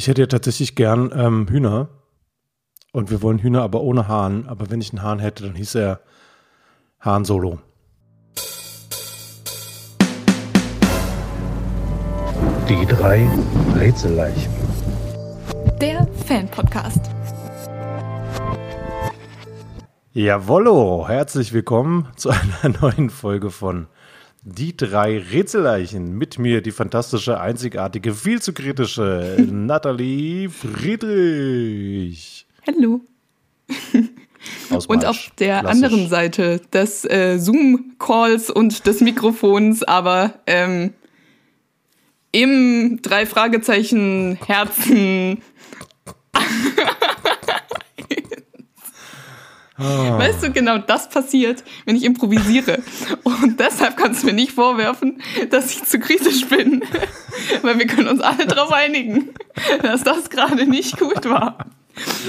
Ich hätte ja tatsächlich gern ähm, Hühner. Und wir wollen Hühner aber ohne Hahn. Aber wenn ich einen Hahn hätte, dann hieß er Hahn Solo. Die drei Rätselleichen. Der Fan-Podcast. Jawollo, herzlich willkommen zu einer neuen Folge von Die drei Rätselleichen. Mit mir die fantastische, einzigartige, viel zu kritische Nathalie Friedrich. Hallo. Und auf der Klassisch. anderen Seite des äh, Zoom-Calls und des Mikrofons, aber ähm, im drei Fragezeichen Herzen. Weißt du, genau das passiert, wenn ich improvisiere. Und deshalb kannst du mir nicht vorwerfen, dass ich zu kritisch bin. Weil wir können uns alle darauf einigen, dass das gerade nicht gut war.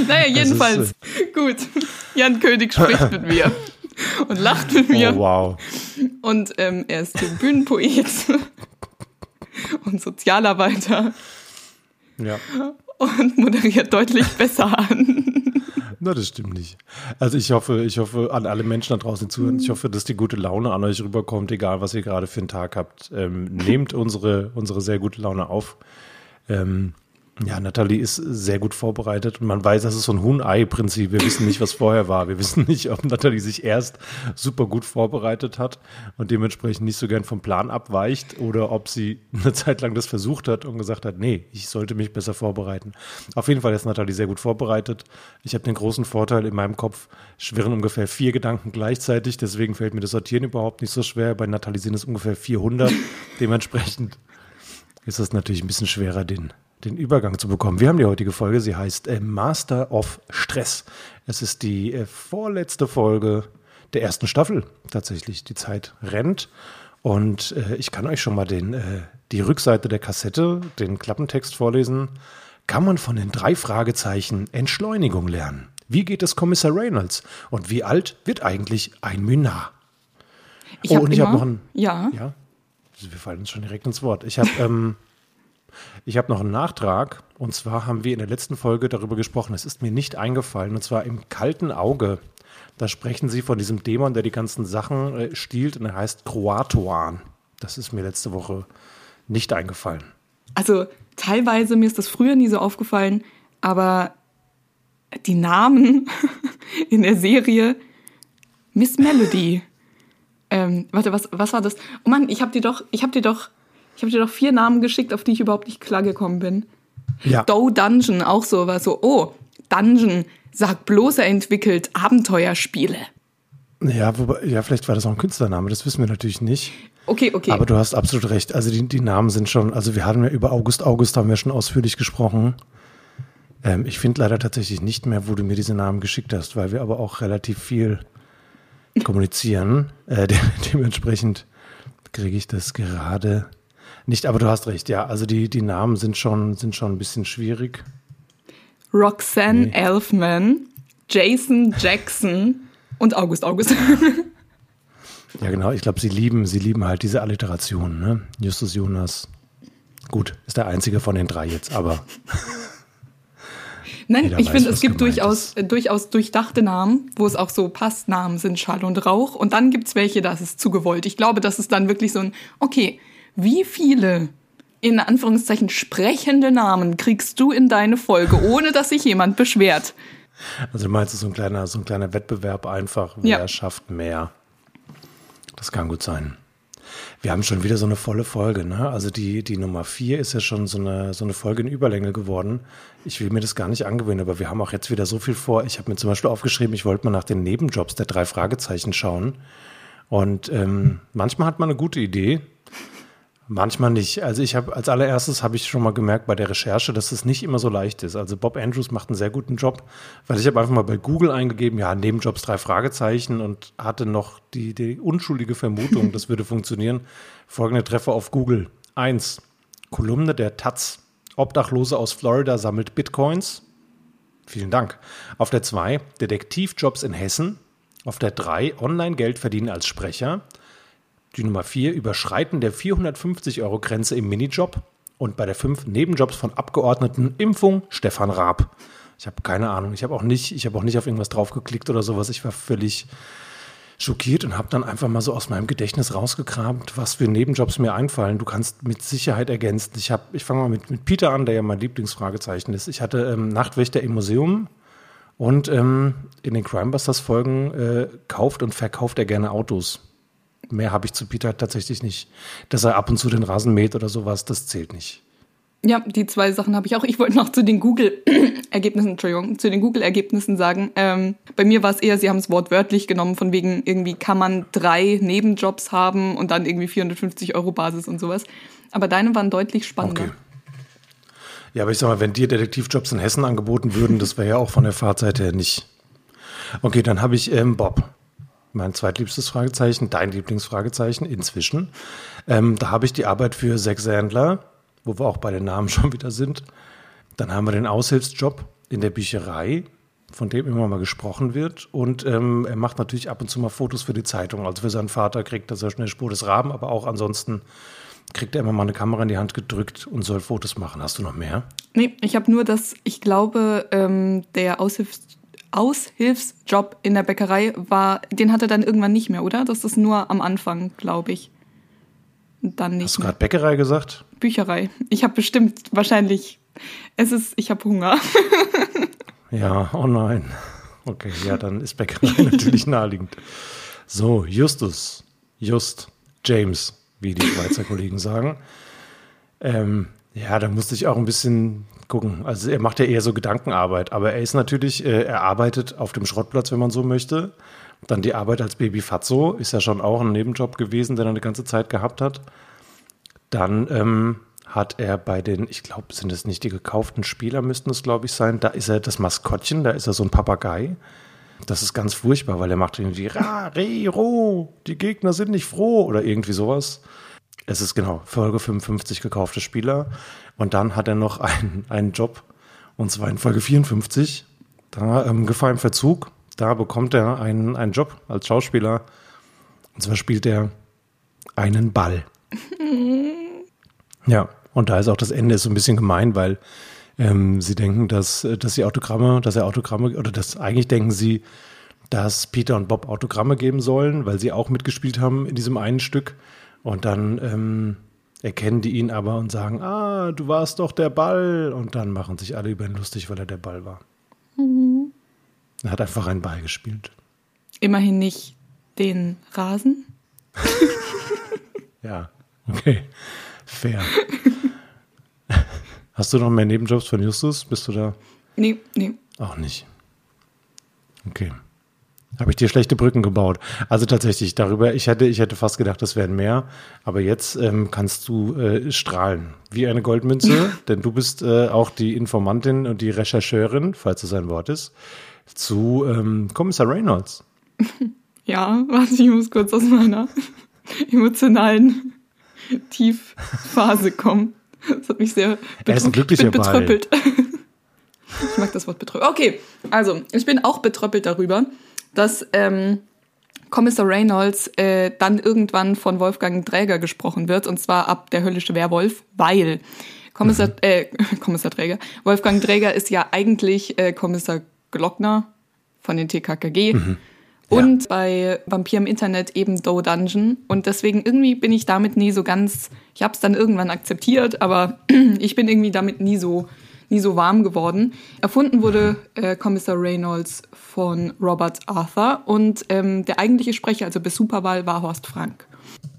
Naja, jedenfalls. Gut. Jan König spricht mit mir und lacht mit mir. Oh, wow. Und ähm, er ist Bühnenpoet und Sozialarbeiter Ja. und moderiert deutlich besser an. Na, das stimmt nicht. Also ich hoffe, ich hoffe an alle Menschen da draußen zuhören, ich hoffe, dass die gute Laune an euch rüberkommt, egal was ihr gerade für einen Tag habt. Ähm, nehmt unsere, unsere sehr gute Laune auf. Ähm, ja, Nathalie ist sehr gut vorbereitet und man weiß, das ist so ein Huhn-Ei-Prinzip. Wir wissen nicht, was vorher war. Wir wissen nicht, ob Nathalie sich erst super gut vorbereitet hat und dementsprechend nicht so gern vom Plan abweicht oder ob sie eine Zeit lang das versucht hat und gesagt hat, nee, ich sollte mich besser vorbereiten. Auf jeden Fall ist Nathalie sehr gut vorbereitet. Ich habe den großen Vorteil, in meinem Kopf schwirren ungefähr vier Gedanken gleichzeitig, deswegen fällt mir das Sortieren überhaupt nicht so schwer. Bei Nathalie sind es ungefähr 400. Dementsprechend ist es natürlich ein bisschen schwerer, den, den Übergang zu bekommen. Wir haben die heutige Folge, sie heißt äh, Master of Stress. Es ist die äh, vorletzte Folge der ersten Staffel tatsächlich. Die Zeit rennt und äh, ich kann euch schon mal den, äh, die Rückseite der Kassette, den Klappentext vorlesen. Kann man von den drei Fragezeichen Entschleunigung lernen? Wie geht es Kommissar Reynolds? Und wie alt wird eigentlich ein Mynar? Ich Oh, und ich habe immer- noch ein, Ja. ja, wir fallen uns schon direkt ins Wort. Ich habe ähm, ich habe noch einen Nachtrag. Und zwar haben wir in der letzten Folge darüber gesprochen. Es ist mir nicht eingefallen. Und zwar im kalten Auge. Da sprechen sie von diesem Dämon, der die ganzen Sachen äh, stiehlt. Und er heißt Kroatoan. Das ist mir letzte Woche nicht eingefallen. Also teilweise, mir ist das früher nie so aufgefallen, aber die Namen in der Serie Miss Melody. Ähm, warte, was, was war das? Oh Mann, ich habe dir doch, ich habe dir doch, ich habe dir doch vier Namen geschickt, auf die ich überhaupt nicht klar gekommen bin. Ja. Doe Dungeon, auch so, war so, oh, Dungeon, sag bloß, er entwickelt Abenteuerspiele. Ja, wobei, ja, vielleicht war das auch ein Künstlername. Das wissen wir natürlich nicht. Okay, okay. Aber du hast absolut recht. Also die, die Namen sind schon, also wir hatten ja über August August haben wir schon ausführlich gesprochen. Ähm, ich finde leider tatsächlich nicht mehr, wo du mir diese Namen geschickt hast, weil wir aber auch relativ viel kommunizieren. Äh, de dementsprechend kriege ich das gerade nicht. Aber du hast recht, ja. Also die, die Namen sind schon, sind schon ein bisschen schwierig. Roxanne Nee. Elfman, Jason Jackson und August August. Ja, genau. Ich glaube, sie lieben, sie lieben halt diese Alliteration, ne? Justus Jonas. Gut, ist der einzige von den drei jetzt, aber Nein, Jeder ich weiß, finde, es gibt durchaus, äh, durchaus durchdachte Namen, wo es auch so Passnamen sind, Schall und Rauch. Und dann gibt's welche, das ist zu gewollt. Ich glaube, das ist dann wirklich so ein, okay, wie viele in Anführungszeichen sprechende Namen kriegst du in deine Folge, ohne dass sich jemand beschwert? Also du meinst, es ist so ein kleiner, so ein kleiner Wettbewerb einfach, wer Ja. schafft mehr. Das kann gut sein. Wir haben schon wieder so eine volle Folge, ne? Also die, die Nummer vier ist ja schon so eine, so eine Folge in Überlänge geworden. Ich will mir das gar nicht angewöhnen, aber wir haben auch jetzt wieder so viel vor. Ich habe mir zum Beispiel aufgeschrieben, ich wollte mal nach den Nebenjobs der drei Fragezeichen schauen. Und ähm, manchmal hat man eine gute Idee, Manchmal nicht. Also ich habe als allererstes habe ich schon mal gemerkt bei der Recherche, dass es nicht immer so leicht ist. Also Bob Andrews macht einen sehr guten Job, weil ich habe einfach mal bei Google eingegeben, ja, Nebenjobs drei Fragezeichen und hatte noch die, die unschuldige Vermutung, das würde funktionieren. Folgende Treffer auf Google. Eins, Kolumne der Taz. Obdachlose aus Florida sammelt Bitcoins. Vielen Dank. Auf der 2 Detektivjobs in Hessen. Auf der 3 Online-Geld verdienen als Sprecher. Die Nummer 4 Überschreiten der 450-Euro-Grenze im Minijob. Und bei der 5 Nebenjobs von Abgeordneten Impfung Stefan Raab. Ich habe keine Ahnung. Ich habe auch nicht, ich habe auch nicht auf irgendwas draufgeklickt oder sowas. Ich war völlig schockiert und habe dann einfach mal so aus meinem Gedächtnis rausgekramt, was für Nebenjobs mir einfallen. Du kannst mit Sicherheit ergänzen. Ich ich fange mal mit, mit Peter an, der ja mein Lieblingsfragezeichen ist. Ich hatte ähm, Nachtwächter im Museum und ähm, in den Crimebusters-Folgen äh, kauft und verkauft er gerne Autos. Mehr habe ich zu Peter tatsächlich nicht. Dass er ab und zu den Rasen mäht oder sowas, das zählt nicht. Ja, die zwei Sachen habe ich auch. Ich wollte noch zu den Google-Ergebnissen, Entschuldigung, zu den Google-Ergebnissen sagen. Ähm, bei mir war es eher, sie haben es wortwörtlich genommen, von wegen irgendwie kann man drei Nebenjobs haben und dann irgendwie 450 Euro Basis und sowas. Aber deine waren deutlich spannender. Okay. Ja, aber ich sag mal, wenn dir Detektivjobs in Hessen angeboten würden, das wäre ja auch von der Fahrzeit her nicht. Okay, dann habe ich ähm, Bob. Mein zweitliebstes Fragezeichen, dein Lieblingsfragezeichen inzwischen. Ähm, da habe ich die Arbeit für Zack Sandler wo wir auch bei den Namen schon wieder sind. Dann haben wir den Aushilfsjob in der Bücherei, von dem immer mal gesprochen wird. Und ähm, er macht natürlich ab und zu mal Fotos für die Zeitung. Also für seinen Vater kriegt er sehr schnell Spur des Raben, aber auch ansonsten kriegt er immer mal eine Kamera in die Hand gedrückt und soll Fotos machen. Hast du noch mehr? Nee, ich habe nur das, ich glaube, ähm, der Aushilfs Aushilfsjob in der Bäckerei war, den hat er dann irgendwann nicht mehr, oder? Das ist nur am Anfang, glaube ich. dann nicht. Hast du gerade Bäckerei gesagt? Bücherei. Ich habe bestimmt wahrscheinlich. Es ist, ich habe Hunger. ja, oh nein. Okay, ja, dann ist Bäckerei natürlich naheliegend. So, Justus, Just, James, wie die Schweizer Kollegen sagen. Ähm, ja, da musste ich auch ein bisschen gucken. Also er macht ja eher so Gedankenarbeit, aber er ist natürlich, äh, er arbeitet auf dem Schrottplatz, wenn man so möchte. Dann die Arbeit als Baby Fatso ist ja schon auch ein Nebenjob gewesen, den er eine ganze Zeit gehabt hat. Dann ähm, hat er bei den, ich glaube, sind es nicht die gekauften Spieler, müssten es, glaube ich, sein. Da ist er das Maskottchen, da ist er so ein Papagei. Das ist ganz furchtbar, weil er macht irgendwie Ra, Re, Ro, die Gegner sind nicht froh oder irgendwie sowas. Es ist genau Folge 55 gekaufte Spieler. Und dann hat er noch einen, einen Job, und zwar in Folge 54. Da ähm, Gefahr im Verzug. Da bekommt er einen, einen Job als Schauspieler. Und zwar spielt er einen Ball. Ja, und da ist auch das Ende so ein bisschen gemein, weil ähm, sie denken, dass, dass die Autogramme, dass er Autogramme, oder dass eigentlich denken sie, dass Peter und Bob Autogramme geben sollen, weil sie auch mitgespielt haben in diesem einen Stück. Und dann ähm, erkennen die ihn aber und sagen, ah, du warst doch der Ball. Und dann machen sich alle über ihn lustig, weil er der Ball war. Mhm. Er hat einfach einen Ball gespielt. Immerhin nicht den Rasen. ja, okay. Fair. Hast du noch mehr Nebenjobs von Justus? Bist du da? Nee, nee. Auch nicht. Okay. Habe ich dir schlechte Brücken gebaut. Also tatsächlich, darüber, ich hätte, ich hätte fast gedacht, das wären mehr. Aber jetzt ähm, kannst du äh, strahlen wie eine Goldmünze, denn du bist äh, auch die Informantin und die Rechercheurin, falls es ein Wort ist, zu ähm, Kommissar Reynolds. Ja, warte, ich muss kurz aus meiner emotionalen Tiefphase kommen. Das hat mich sehr er ist ein glücklicher betröppelt. ich mag das Wort betröppelt. Okay, also ich bin auch betröppelt darüber, dass ähm, Kommissar Reynolds äh, dann irgendwann von Wolfgang Träger gesprochen wird, und zwar ab der höllische Werwolf, weil Kommissar, mhm. äh, Kommissar Träger, Wolfgang Träger ist ja eigentlich äh, Kommissar Glockner von den TKKG. Mhm und ja. bei Vampir im Internet eben Doe Dungeon. Und deswegen irgendwie bin ich damit nie so ganz, ich habe es dann irgendwann akzeptiert, aber ich bin irgendwie damit nie so, nie so warm geworden. Erfunden wurde äh, Kommissar Reynolds von Robert Arthur und ähm, der eigentliche Sprecher, also bei Superwahl, war Horst Frank.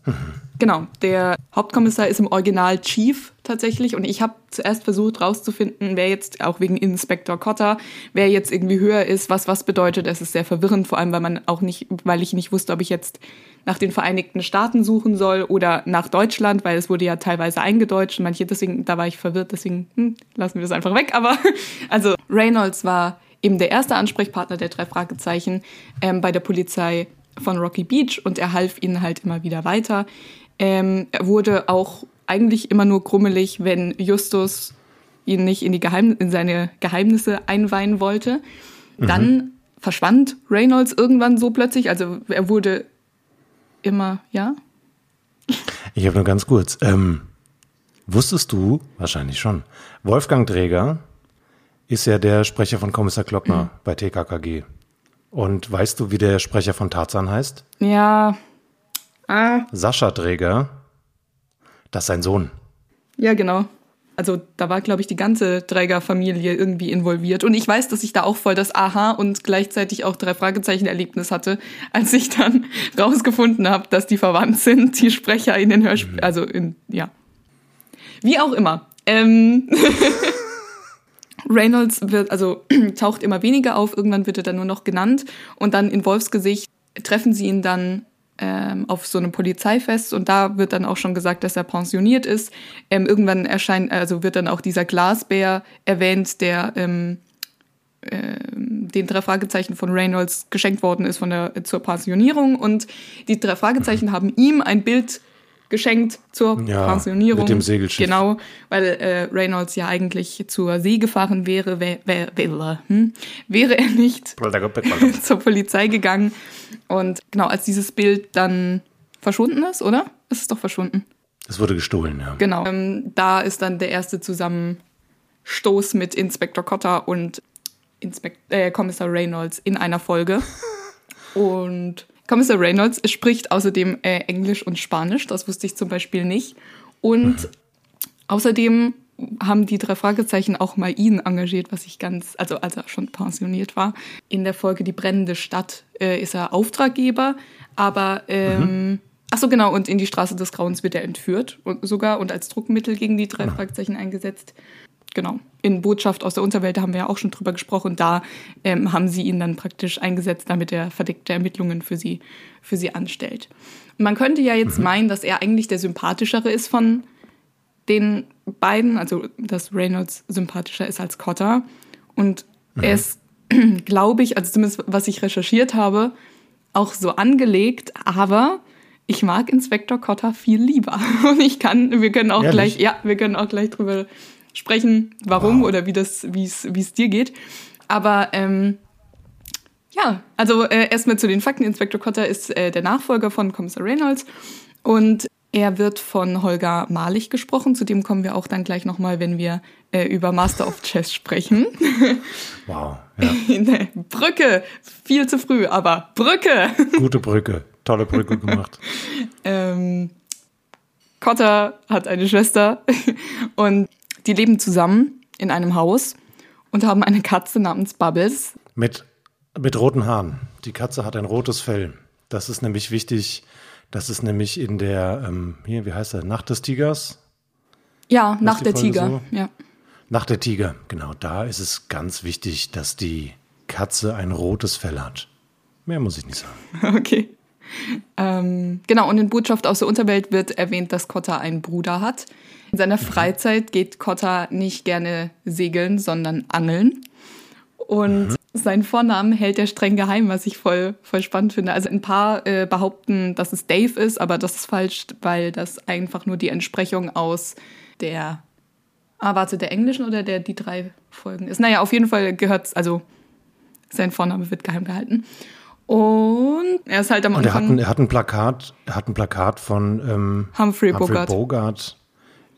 Genau, der Hauptkommissar ist im Original Chief tatsächlich und ich habe zuerst versucht rauszufinden, wer jetzt auch wegen Inspektor Cotter, wer jetzt irgendwie höher ist, was was bedeutet. Es ist sehr verwirrend, vor allem weil man auch nicht, weil ich nicht wusste, ob ich jetzt nach den Vereinigten Staaten suchen soll oder nach Deutschland, weil es wurde ja teilweise eingedeutscht. Manche deswegen, da war ich verwirrt, deswegen hm, lassen wir das einfach weg. Aber also Reynolds war eben der erste Ansprechpartner der drei Fragezeichen ähm, bei der Polizei von Rocky Beach und er half ihnen halt immer wieder weiter. Ähm, er wurde auch eigentlich immer nur krummelig, wenn Justus ihn nicht in, die Geheim in seine Geheimnisse einweihen wollte. Mhm. Dann verschwand Reynolds irgendwann so plötzlich. Also er wurde immer, ja? Ich habe nur ganz kurz. Ähm, Wusstest du, wahrscheinlich schon, Wolfgang Träger ist ja der Sprecher von Kommissar Glockner bei TKKG. Und weißt du, wie der Sprecher von Tarzan heißt? Ja. Ah, Sascha Träger. Das ist sein Sohn. ja, genau. Also da war, glaube ich, die ganze Trägerfamilie irgendwie involviert. Und ich weiß, dass ich da auch voll das Aha und gleichzeitig auch drei Fragezeichen-Erlebnis hatte, als ich dann rausgefunden habe, dass die verwandt sind, die Sprecher in den Hörspielen. Also in, ja. Wie auch immer. Ähm, Reynolds wird, also taucht immer weniger auf, irgendwann wird er dann nur noch genannt und dann in Wolfsgesicht treffen sie ihn dann ähm, auf so einem Polizeifest und da wird dann auch schon gesagt, dass er pensioniert ist. Ähm, irgendwann erscheint, also wird dann auch dieser Glasbär erwähnt, der ähm, ähm, den drei Fragezeichen von Reynolds geschenkt worden ist von der, zur Pensionierung und die drei Fragezeichen haben ihm ein Bild geschenkt zur Ja, Pensionierung. mit dem Segelschiff. Genau, weil äh, Reynolds ja eigentlich zur See gefahren wäre, wär, wär, wäre, hm? wäre er nicht zur Polizei gegangen. Und genau, als dieses Bild dann verschwunden ist, oder? Ist es doch verschwunden. Es wurde gestohlen, ja. Genau. Ähm, da ist dann der erste Zusammenstoß mit Inspektor Cotter und Inspek äh, Kommissar Reynolds in einer Folge. und Kommissar Reynolds spricht außerdem äh, Englisch und Spanisch, das wusste ich zum Beispiel nicht. Und außerdem haben die drei Fragezeichen auch mal ihn engagiert, was ich ganz, also als er schon pensioniert war. In der Folge Die brennende Stadt äh, ist er Auftraggeber, aber ähm, ach so genau, und in die Straße des Grauens wird er entführt und sogar und als Druckmittel gegen die drei Fragezeichen eingesetzt. Genau. In Botschaft aus der Unterwelt, da haben wir ja auch schon drüber gesprochen, da ähm, haben sie ihn dann praktisch eingesetzt, damit er verdeckte Ermittlungen für sie, für sie anstellt. Und man könnte ja jetzt meinen, dass er eigentlich der sympathischere ist von den beiden, also dass Reynolds sympathischer ist als Cotter. Und er ist, glaube ich, also zumindest was ich recherchiert habe, auch so angelegt, aber ich mag Inspektor Cotter viel lieber. Und ich kann, wir können auch Ehrlich? gleich, ja, wir können auch gleich drüber sprechen, warum Wow. oder wie das, wie es, wie es dir geht. Aber ähm, ja, also äh, erstmal zu den Fakten. Inspektor Cotter ist äh, der Nachfolger von Kommissar Reynolds und er wird von Holger Malich gesprochen. Zu dem kommen wir auch dann gleich nochmal, wenn wir äh, über Master of Chess sprechen. Wow. Ja. Brücke, viel zu früh, aber Brücke. Gute Brücke. Tolle Brücke gemacht. Ähm, Cotter hat eine Schwester und die leben zusammen in einem Haus und haben eine Katze namens Bubbles. Mit, mit roten Haaren. Die Katze hat ein rotes Fell. Das ist nämlich wichtig. Das ist nämlich in der, ähm, hier, wie heißt er, Nacht des Tigers? Ja, nach die der Folge Tiger. so? Ja. Nacht der Tiger, genau. Da ist es ganz wichtig, dass die Katze ein rotes Fell hat. Mehr muss ich nicht sagen. Okay. Ähm, genau, und in Botschaft aus der Unterwelt wird erwähnt, dass Cotta einen Bruder hat. In seiner Freizeit geht Cotta nicht gerne segeln, sondern angeln. Und seinen Vornamen hält er streng geheim, was ich voll, voll spannend finde. Also ein paar äh, behaupten, dass es Dave ist, aber das ist falsch, weil das einfach nur die Entsprechung aus der, ah, warte, der englischen oder der die drei Folgen ist. Naja, auf jeden Fall gehört's, also sein Vorname wird geheim gehalten. Und er ist halt am Und er hat, Anfang ein, er hat ein Plakat, er hat ein Plakat von ähm, Humphrey Bogart. Bogart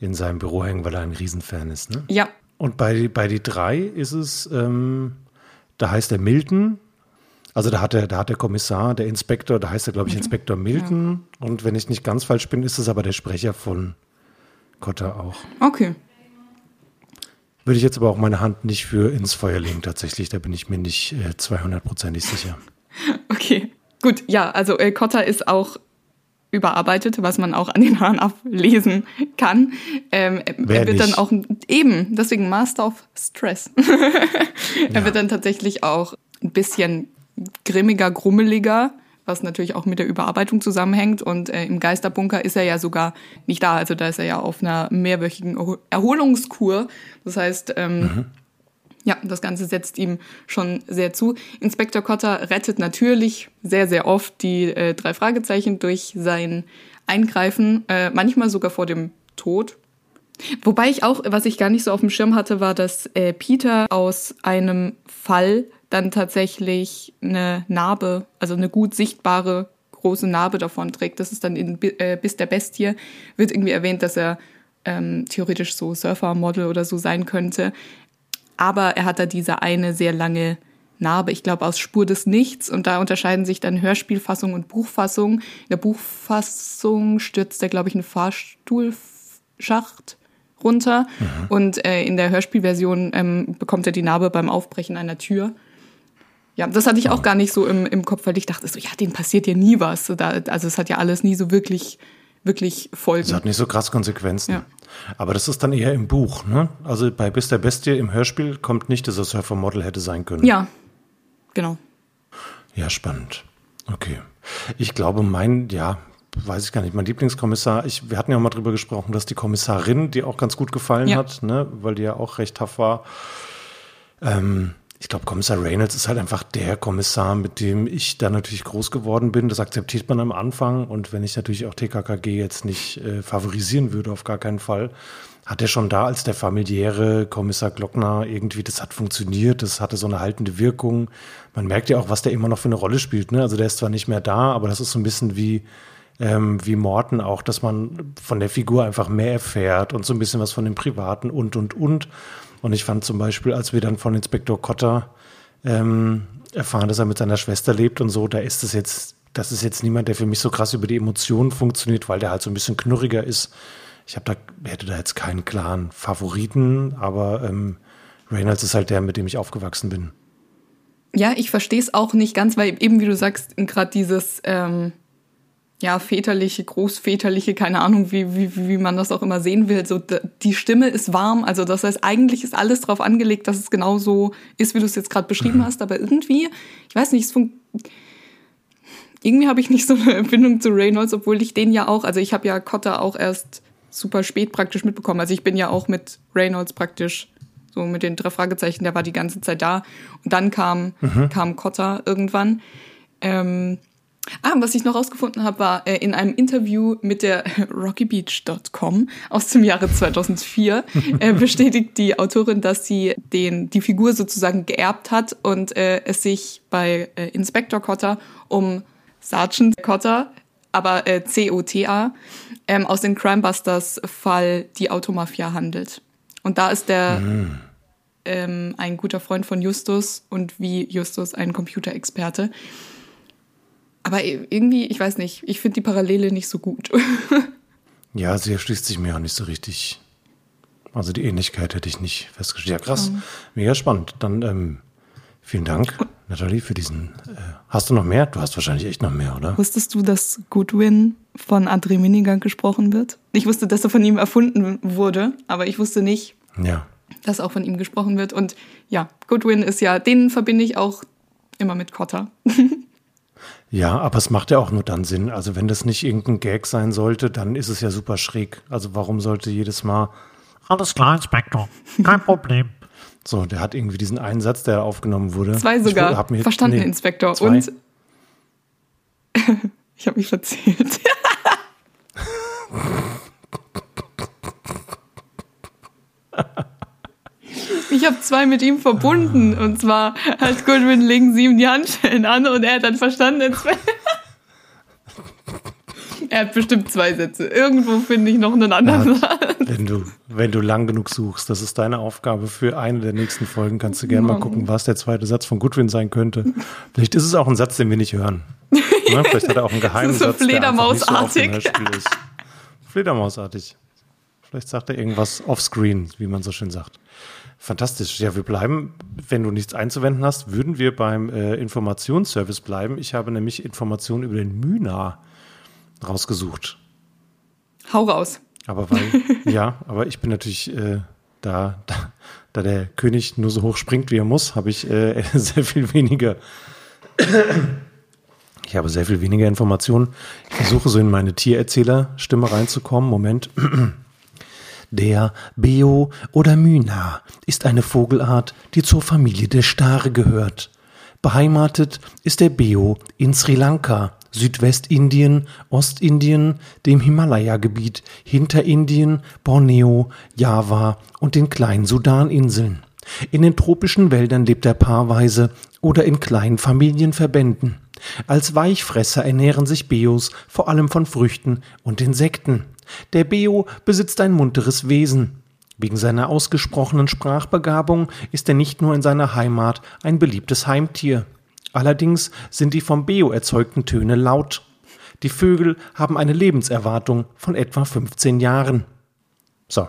in seinem Büro hängen, weil er ein Riesenfan ist. Ne? Ja, Und bei, bei die drei ist es, ähm, da heißt er Milton. Also da hat der, da hat der Kommissar, der Inspektor, da heißt er, glaube ich, Inspektor Milton. Und wenn ich nicht ganz falsch bin, ist es aber der Sprecher von Cotter auch. okay. Würde ich jetzt aber auch meine Hand nicht für ins Feuer legen, tatsächlich. Da bin ich mir nicht äh, 200%ig sicher. Okay, gut. Ja, also äh, Cotter ist auch überarbeitet, was man auch an den Haaren ablesen kann. Ähm, er- Wer er wird dann nicht? auch eben, deswegen Master of Stress. er wird dann tatsächlich auch ein bisschen grimmiger, grummeliger, was natürlich auch mit der Überarbeitung zusammenhängt. Und äh, im Geisterbunker ist er ja sogar nicht da. Also da ist er ja auf einer mehrwöchigen Erho- Erholungskur. Das heißt, ähm, ja, das Ganze setzt ihm schon sehr zu. Inspektor Cotter rettet natürlich sehr, sehr oft die äh, drei Fragezeichen durch sein Eingreifen, äh, manchmal sogar vor dem Tod. Wobei ich auch, was ich gar nicht so auf dem Schirm hatte, war, dass äh, Peter aus einem Fall dann tatsächlich eine Narbe, also eine gut sichtbare große Narbe davon trägt. Das ist dann in äh, Bis der Bestie, wird irgendwie erwähnt, dass er ähm, theoretisch so Surfer-Model oder so sein könnte. Aber er hat da diese eine sehr lange Narbe, ich glaube aus Spur des Nichts. Und da unterscheiden sich dann Hörspielfassung und Buchfassung. In der Buchfassung stürzt er, glaube ich, einen Fahrstuhlschacht runter. Mhm. Und äh, in der Hörspielversion ähm, bekommt er die Narbe beim Aufbrechen einer Tür. Ja, das hatte ich auch gar nicht so im, im Kopf, weil ich dachte so, ja, denen passiert ja nie was. Also es hat ja alles nie so wirklich, wirklich Folgen. Es hat nicht so krass Konsequenzen. Ja. Aber das ist dann eher im Buch, ne? Also bei Bis der Bestie im Hörspiel kommt nicht, dass er Surfer-Model hätte sein können. Ja, genau. Ja, spannend. Okay. Ich glaube, mein, ja, weiß ich gar nicht, mein Lieblingskommissar, ich, wir hatten ja auch mal drüber gesprochen, dass die Kommissarin, die auch ganz gut gefallen ja. hat, ne, weil die ja auch recht tough war. Ähm, ich glaube, Kommissar Reynolds ist halt einfach der Kommissar, mit dem ich da natürlich groß geworden bin. Das akzeptiert man am Anfang. Und wenn ich natürlich auch TKKG jetzt nicht äh, favorisieren würde, auf gar keinen Fall, hat er schon da als der familiäre Kommissar Glockner irgendwie, das hat funktioniert, das hatte so eine haltende Wirkung. Man merkt ja auch, was der immer noch für eine Rolle spielt. Ne? Also der ist zwar nicht mehr da, aber das ist so ein bisschen wie, ähm, wie Morten auch, dass man von der Figur einfach mehr erfährt und so ein bisschen was von dem Privaten und, und, und. Und ich fand zum Beispiel, als wir dann von Inspektor Cotter ähm, erfahren, dass er mit seiner Schwester lebt und so, da ist es jetzt, das ist jetzt niemand, der für mich so krass über die Emotionen funktioniert, weil der halt so ein bisschen knurriger ist. Ich habe da, hätte da jetzt keinen klaren Favoriten, aber ähm, Reynolds ist halt der, mit dem ich aufgewachsen bin. Ja, ich verstehe es auch nicht ganz, weil eben wie du sagst, gerade dieses ähm, ja, väterliche, großväterliche, keine Ahnung, wie, wie, wie man das auch immer sehen will. So, die Stimme ist warm, also das heißt, eigentlich ist alles darauf angelegt, dass es genau so ist, wie du es jetzt gerade beschrieben mhm. hast, aber irgendwie, ich weiß nicht, es funkt irgendwie habe ich nicht so eine Empfindung zu Reynolds, obwohl ich den ja auch, also ich habe ja Cotter auch erst super spät praktisch mitbekommen. Also ich bin ja auch mit Reynolds praktisch so mit den drei Fragezeichen, der war die ganze Zeit da. Und dann kam, mhm. kam Cotter irgendwann. Ähm, Ah, was ich noch rausgefunden habe, war äh, in einem Interview mit der RockyBeach.com aus dem Jahre 2004 äh, bestätigt die Autorin, dass sie den die Figur sozusagen geerbt hat und äh, es sich bei äh, Inspector Cotter um Sergeant Cotter, aber äh, C-O-T-A, ähm, aus dem Crimebusters Fall die Automafia handelt. Und da ist der mhm. ähm, ein guter Freund von Justus und wie Justus ein Computerexperte. Aber irgendwie, ich weiß nicht, ich finde die Parallele nicht so gut. ja, sie erschließt sich mir auch nicht so richtig. Also die Ähnlichkeit hätte ich nicht festgestellt. Ja, krass. Mega spannend. Dann ähm, vielen Dank, Nathalie, für diesen. Äh, hast du noch mehr? Du hast wahrscheinlich echt noch mehr, oder? Wusstest du, dass Goodwin von André Minigang gesprochen wird? Ich wusste, dass er von ihm erfunden wurde, aber ich wusste nicht, ja. dass auch von ihm gesprochen wird. Und ja, Goodwin ist ja, den verbinde ich auch immer mit Cotter. Ja, aber es macht ja auch nur dann Sinn. Also wenn das nicht irgendein Gag sein sollte, dann ist es ja super schräg. Also warum sollte jedes Mal alles klar, Inspektor, kein Problem. So, der hat irgendwie diesen einen Satz, der aufgenommen wurde. Zwei sogar. Ich Verstanden, nee, Inspektor. Zwei. Und ich habe mich verzählt. Ich habe zwei mit ihm verbunden. Und zwar als Goodwin legen sie ihm die Handschellen an und er hat dann verstanden. er hat bestimmt zwei Sätze. Irgendwo finde ich noch einen anderen Satz. Wenn du, wenn du lang genug suchst, das ist deine Aufgabe für eine der nächsten Folgen, kannst du gerne mal gucken, was der zweite Satz von Goodwin sein könnte. Vielleicht ist es auch ein Satz, den wir nicht hören. Ne? Vielleicht hat er auch einen geheimen so Satz, Fledermausartig. der so ist. Fledermausartig. Vielleicht sagt er irgendwas offscreen, wie man so schön sagt. Fantastisch. Ja, wir bleiben, wenn du nichts einzuwenden hast, würden wir beim äh, Informationsservice bleiben. Ich habe nämlich Informationen über den Myna rausgesucht. Hau raus. Aber weil, ja, aber ich bin natürlich äh, da, da, da der König nur so hoch springt, wie er muss, habe ich äh, sehr viel weniger. Ich habe sehr viel weniger Informationen. Ich versuche so in meine Tiererzählerstimme reinzukommen. Moment. Der Beo oder Myna ist eine Vogelart, die zur Familie der Stare gehört. Beheimatet ist der Beo in Sri Lanka, Südwestindien, Ostindien, dem Himalaya-Gebiet, Hinterindien, Borneo, Java und den kleinen Sudaninseln. In den tropischen Wäldern lebt er paarweise oder in kleinen Familienverbänden. Als Weichfresser ernähren sich Beos vor allem von Früchten und Insekten. Der Beo besitzt ein munteres Wesen. Wegen seiner ausgesprochenen Sprachbegabung ist er nicht nur in seiner Heimat ein beliebtes Heimtier. Allerdings sind die vom Beo erzeugten Töne laut. Die Vögel haben eine Lebenserwartung von etwa 15 Jahren. So,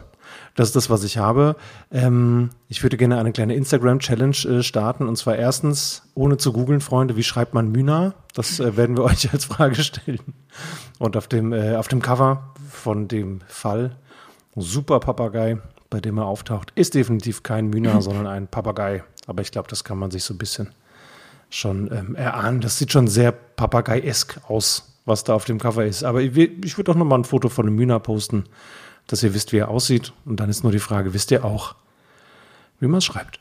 das ist das, was ich habe. Ähm, ich würde gerne eine kleine Instagram-Challenge äh, starten. Und zwar erstens, ohne zu googeln, Freunde, wie schreibt man Müna? Das äh, werden wir euch als Frage stellen. Und auf dem, äh, auf dem Cover von dem Fall, super Papagei, bei dem er auftaucht, ist definitiv kein Müna, sondern ein Papagei. Aber ich glaube, das kann man sich so ein bisschen schon ähm, erahnen. Das sieht schon sehr Papagei-esk aus, was da auf dem Cover ist. Aber ich, ich würde auch noch mal ein Foto von einem Müna posten, dass ihr wisst, wie er aussieht. Und dann ist nur die Frage, wisst ihr auch, wie man es schreibt?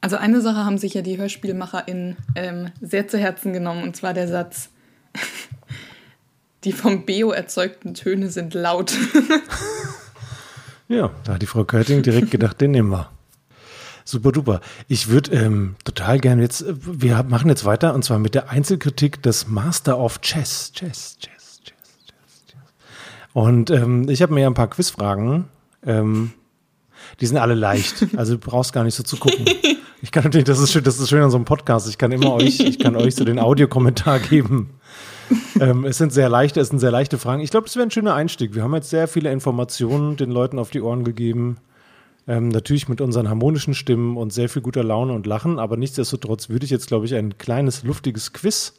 Also eine Sache haben sich ja die HörspielmacherInnen ähm, sehr zu Herzen genommen, und zwar der Satz, die vom Beo erzeugten Töne sind laut. Ja, da hat die Frau Körting direkt gedacht, den nehmen wir. Super duper. Ich würde ähm, total gerne jetzt, äh, wir machen jetzt weiter und zwar mit der Einzelkritik des Master of Chess. Chess, Chess, Chess, Chess, Chess. Und ähm, ich habe mir ein paar Quizfragen. Ähm, die sind alle leicht. Also du brauchst gar nicht so zu gucken. Ich kann natürlich, das ist schön, das ist schön an so einem Podcast. Ich kann immer euch, ich kann euch so den Audiokommentar geben. Ähm, es sind sehr leichte, es sind sehr leichte Fragen. Ich glaube, das wäre ein schöner Einstieg. Wir haben jetzt sehr viele Informationen den Leuten auf die Ohren gegeben. Ähm, natürlich mit unseren harmonischen Stimmen und sehr viel guter Laune und Lachen, aber nichtsdestotrotz würde ich jetzt, glaube ich, ein kleines, luftiges Quiz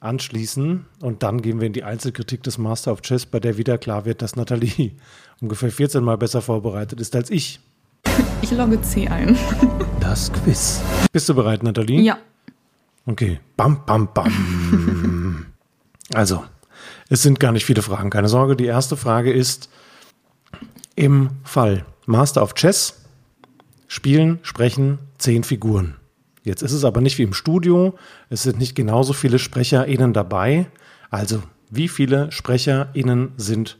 anschließen und dann gehen wir in die Einzelkritik des Master of Chess, bei der wieder klar wird, dass Nathalie ungefähr 14 Mal besser vorbereitet ist als ich. Ich logge C ein. Das Quiz. Bist du bereit, Nathalie? Ja. Okay. Bam, bam, bam. Also, es sind gar nicht viele Fragen, keine Sorge. Die erste Frage ist, im Fall Master of Chess spielen, sprechen zehn Figuren. Jetzt ist es aber nicht wie im Studio. Es sind nicht genauso viele SprecherInnen dabei. Also, wie viele SprecherInnen sind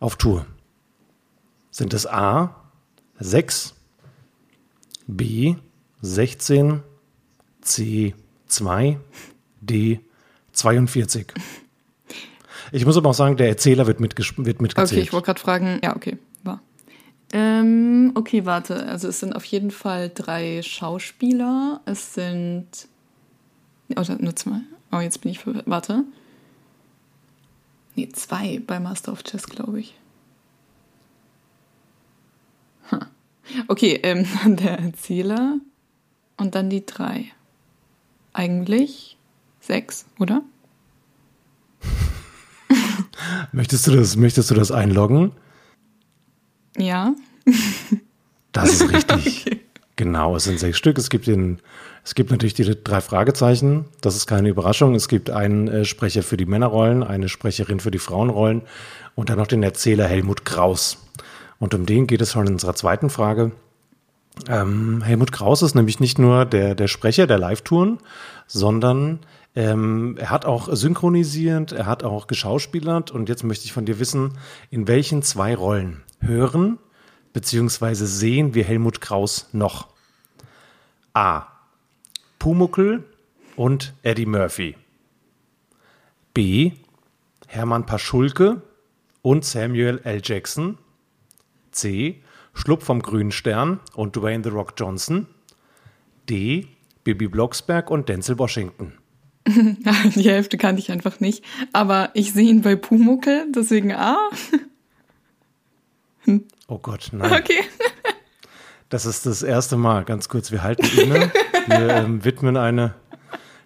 auf Tour? Sind es A, 6, B, 16, C, 2, D, 42? Ich muss aber auch sagen, der Erzähler wird, mitges wird mitgezählt. Okay, ich wollte gerade fragen. Ja, okay, war. Ähm, okay, warte. Also es sind auf jeden Fall drei Schauspieler. Es sind. Oder nur zwei. Oh, jetzt bin ich verwirrt. Warte. Nee, zwei bei Master of Chess, glaube ich. Huh. Okay, ähm, der Erzähler und dann die drei. Eigentlich sechs, oder? Möchtest du das, möchtest du das einloggen? Ja. Das ist richtig. okay. Genau, es sind sechs Stück. Es gibt, den, es gibt natürlich die drei Fragezeichen. Das ist keine Überraschung. Es gibt einen äh, Sprecher für die Männerrollen, eine Sprecherin für die Frauenrollen und dann noch den Erzähler Helmut Kraus. Und um den geht es schon in unserer zweiten Frage. Ähm, Helmut Kraus ist nämlich nicht nur der, der Sprecher der Live-Touren, sondern ähm, er hat auch synchronisiert, er hat auch geschauspielert und jetzt möchte ich von dir wissen, in welchen zwei Rollen hören bzw. sehen wir Helmut Kraus noch? A. Pumuckel und Eddie Murphy. B. Hermann Paschulke und Samuel L. Jackson. C. Schlupf vom grünen Stern und Dwayne The Rock Johnson. D. Bibi Blocksberg und Denzel Washington. Die Hälfte kannte ich einfach nicht. Aber ich sehe ihn bei Pumuckel, deswegen A. Oh Gott, nein. Okay. Das ist das erste Mal, ganz kurz, wir halten inne. Wir ähm, widmen eine,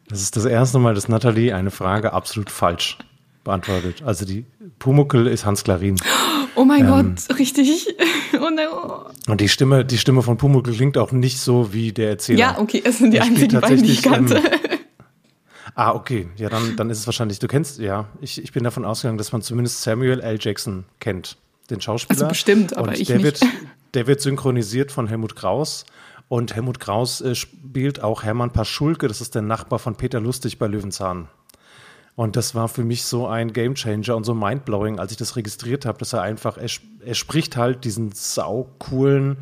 das ist das erste Mal, dass Nathalie eine Frage absolut falsch beantwortet. Also die Pumuckel ist Hans Klarin. Oh mein ähm, Gott, richtig. Oh nein. Oh. Und die Stimme, die Stimme von Pumuckel klingt auch nicht so wie der Erzähler. Ja, okay, es sind die einzigen beiden, die ich kannte. Ähm, ah, okay. Ja, dann, dann ist es wahrscheinlich, du kennst, ja, ich, ich bin davon ausgegangen, dass man zumindest Samuel L. Jackson kennt, den Schauspieler. Also bestimmt, aber Und ich der nicht. Wird, der wird synchronisiert von Helmut Kraus. Und Helmut Kraus äh, spielt auch Hermann Paschulke, das ist der Nachbar von Peter Lustig bei Löwenzahn. Und das war für mich so ein Gamechanger und so mindblowing, als ich das registriert habe, dass er einfach, er, er spricht halt diesen sau coolen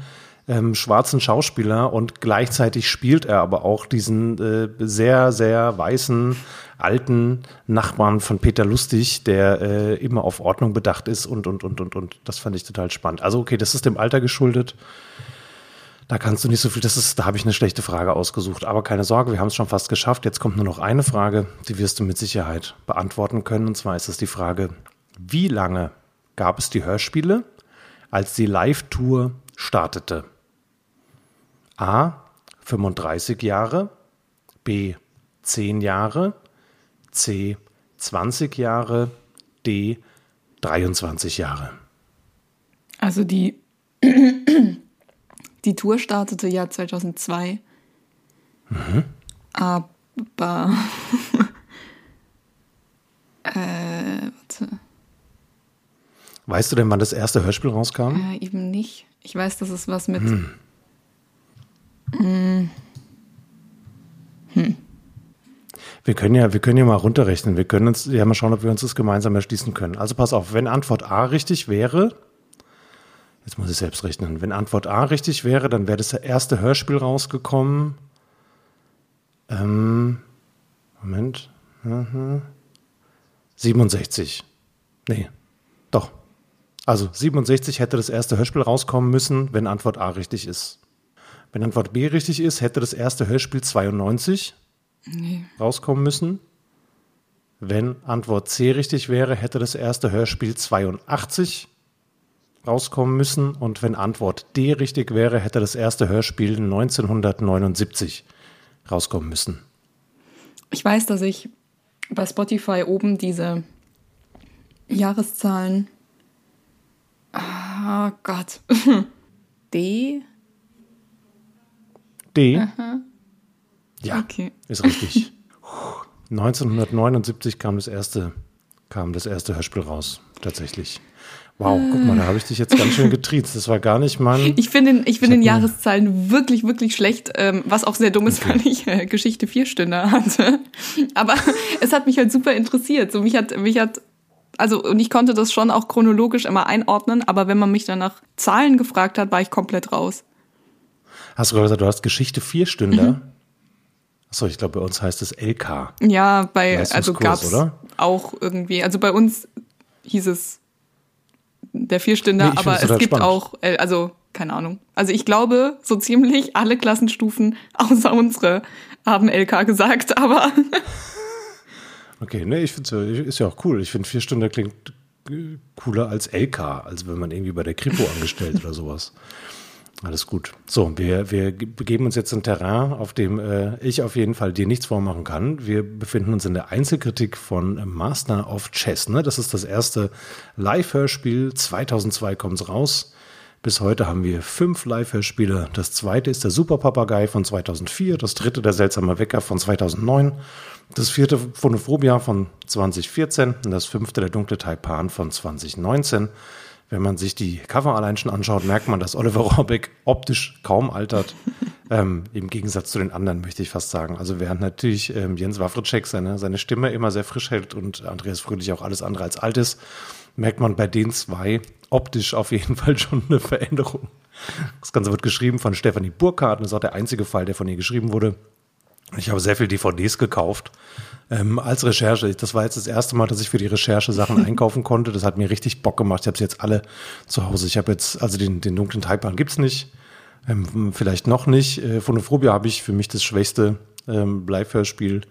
ähm, schwarzen Schauspieler und gleichzeitig spielt er aber auch diesen äh, sehr, sehr weißen, alten Nachbarn von Peter Lustig, der äh, immer auf Ordnung bedacht ist und, und, und, und, und. Das fand ich total spannend. Also, okay, das ist dem Alter geschuldet. Da kannst du nicht so viel, das ist, da habe ich eine schlechte Frage ausgesucht. Aber keine Sorge, wir haben es schon fast geschafft. Jetzt kommt nur noch eine Frage, die wirst du mit Sicherheit beantworten können. Und zwar ist es die Frage, wie lange gab es die Hörspiele, als die Live-Tour startete? A. 35 Jahre, B. 10 Jahre, C. 20 Jahre, D. 23 Jahre. Also die, die Tour startete ja 2002. Aber. äh, warte. Weißt du denn, wann das erste Hörspiel rauskam? Äh, eben nicht. Ich weiß, dass es was mit. Wir können ja, wir können ja mal runterrechnen. Wir können uns ja mal schauen, ob wir uns das gemeinsam erschließen können. Also pass auf, wenn Antwort A richtig wäre, jetzt muss ich selbst rechnen, wenn Antwort A richtig wäre, dann wäre das erste Hörspiel rausgekommen. Ähm, Moment. Mhm. 67. Nee, doch. Also 67 hätte das erste Hörspiel rauskommen müssen, wenn Antwort A richtig ist. Wenn Antwort B richtig ist, hätte das erste Hörspiel 92 rauskommen müssen. Wenn Antwort C richtig wäre, hätte das erste Hörspiel 82 rauskommen müssen. Und wenn Antwort D richtig wäre, hätte das erste Hörspiel 1979 rauskommen müssen. Ich weiß, dass ich bei Spotify oben diese Jahreszahlen. Ah Gott. D? D. Ja, Okay. ist richtig. 1979 kam das erste, kam das erste Hörspiel raus, tatsächlich. Wow, guck mal, da habe ich dich jetzt ganz schön getriezt. Das war gar nicht mein. Ich finde den, ich finde den Jahreszahlen wirklich, wirklich schlecht, ähm, was auch sehr dumm ist, weil ich äh, Geschichte vier Stünder hatte. Aber es hat mich halt super interessiert. So, mich hat, mich hat, also, und ich konnte das schon auch chronologisch immer einordnen, aber wenn man mich dann nach Zahlen gefragt hat, war ich komplett raus. Hast du gerade gesagt, du hast Geschichte vier Stünder? Achso, ich glaube, bei uns heißt es LK. Ja, bei, also gab's oder? auch irgendwie, also bei uns hieß es der Vierstünder, Nee, aber es gibt spannend. auch, äh, also keine Ahnung. Also ich glaube, so ziemlich alle Klassenstufen außer unsere haben LK gesagt, aber Okay, ne, ich finde ist ja auch cool. Ich finde vier Stunden klingt cooler als LK, als wenn man irgendwie bei der Kripo angestellt oder sowas. Alles gut. So, wir, wir ge- begeben uns jetzt in Terrain, auf dem äh, ich auf jeden Fall dir nichts vormachen kann. Wir befinden uns in der Einzelkritik von Master of Chess. Ne? Das ist das erste Live-Hörspiel. 2002 kommt es raus. Bis heute haben wir fünf Live-Hörspiele. Das zweite ist der Superpapagei von 2004, das dritte der seltsame Wecker von 2009, das vierte Phonophobia von 2014 und das fünfte der dunkle Taipan von 2019. Wenn man sich die Cover allein schon anschaut, merkt man, dass Oliver Rohrbeck optisch kaum altert. ähm, Im Gegensatz zu den anderen, möchte ich fast sagen. Also während natürlich ähm, Jens Wawritschek seine, seine Stimme immer sehr frisch hält und Andreas Fröhlich auch alles andere als alt ist, merkt man bei den zwei optisch auf jeden Fall schon eine Veränderung. Das Ganze wird geschrieben von Stefanie Burkhardt. Das ist auch der einzige Fall, der von ihr geschrieben wurde. Ich habe sehr viel DVDs gekauft ähm, als Recherche. Das war jetzt das erste Mal, dass ich für die Recherche Sachen einkaufen konnte. Das hat mir richtig Bock gemacht. Ich habe sie jetzt alle zu Hause. Ich habe jetzt, also den, den dunklen Taipan gibt's nicht. Ähm, vielleicht noch nicht. Äh, Phonophobia habe ich für mich das schwächste ähm, Live-Hörspiel.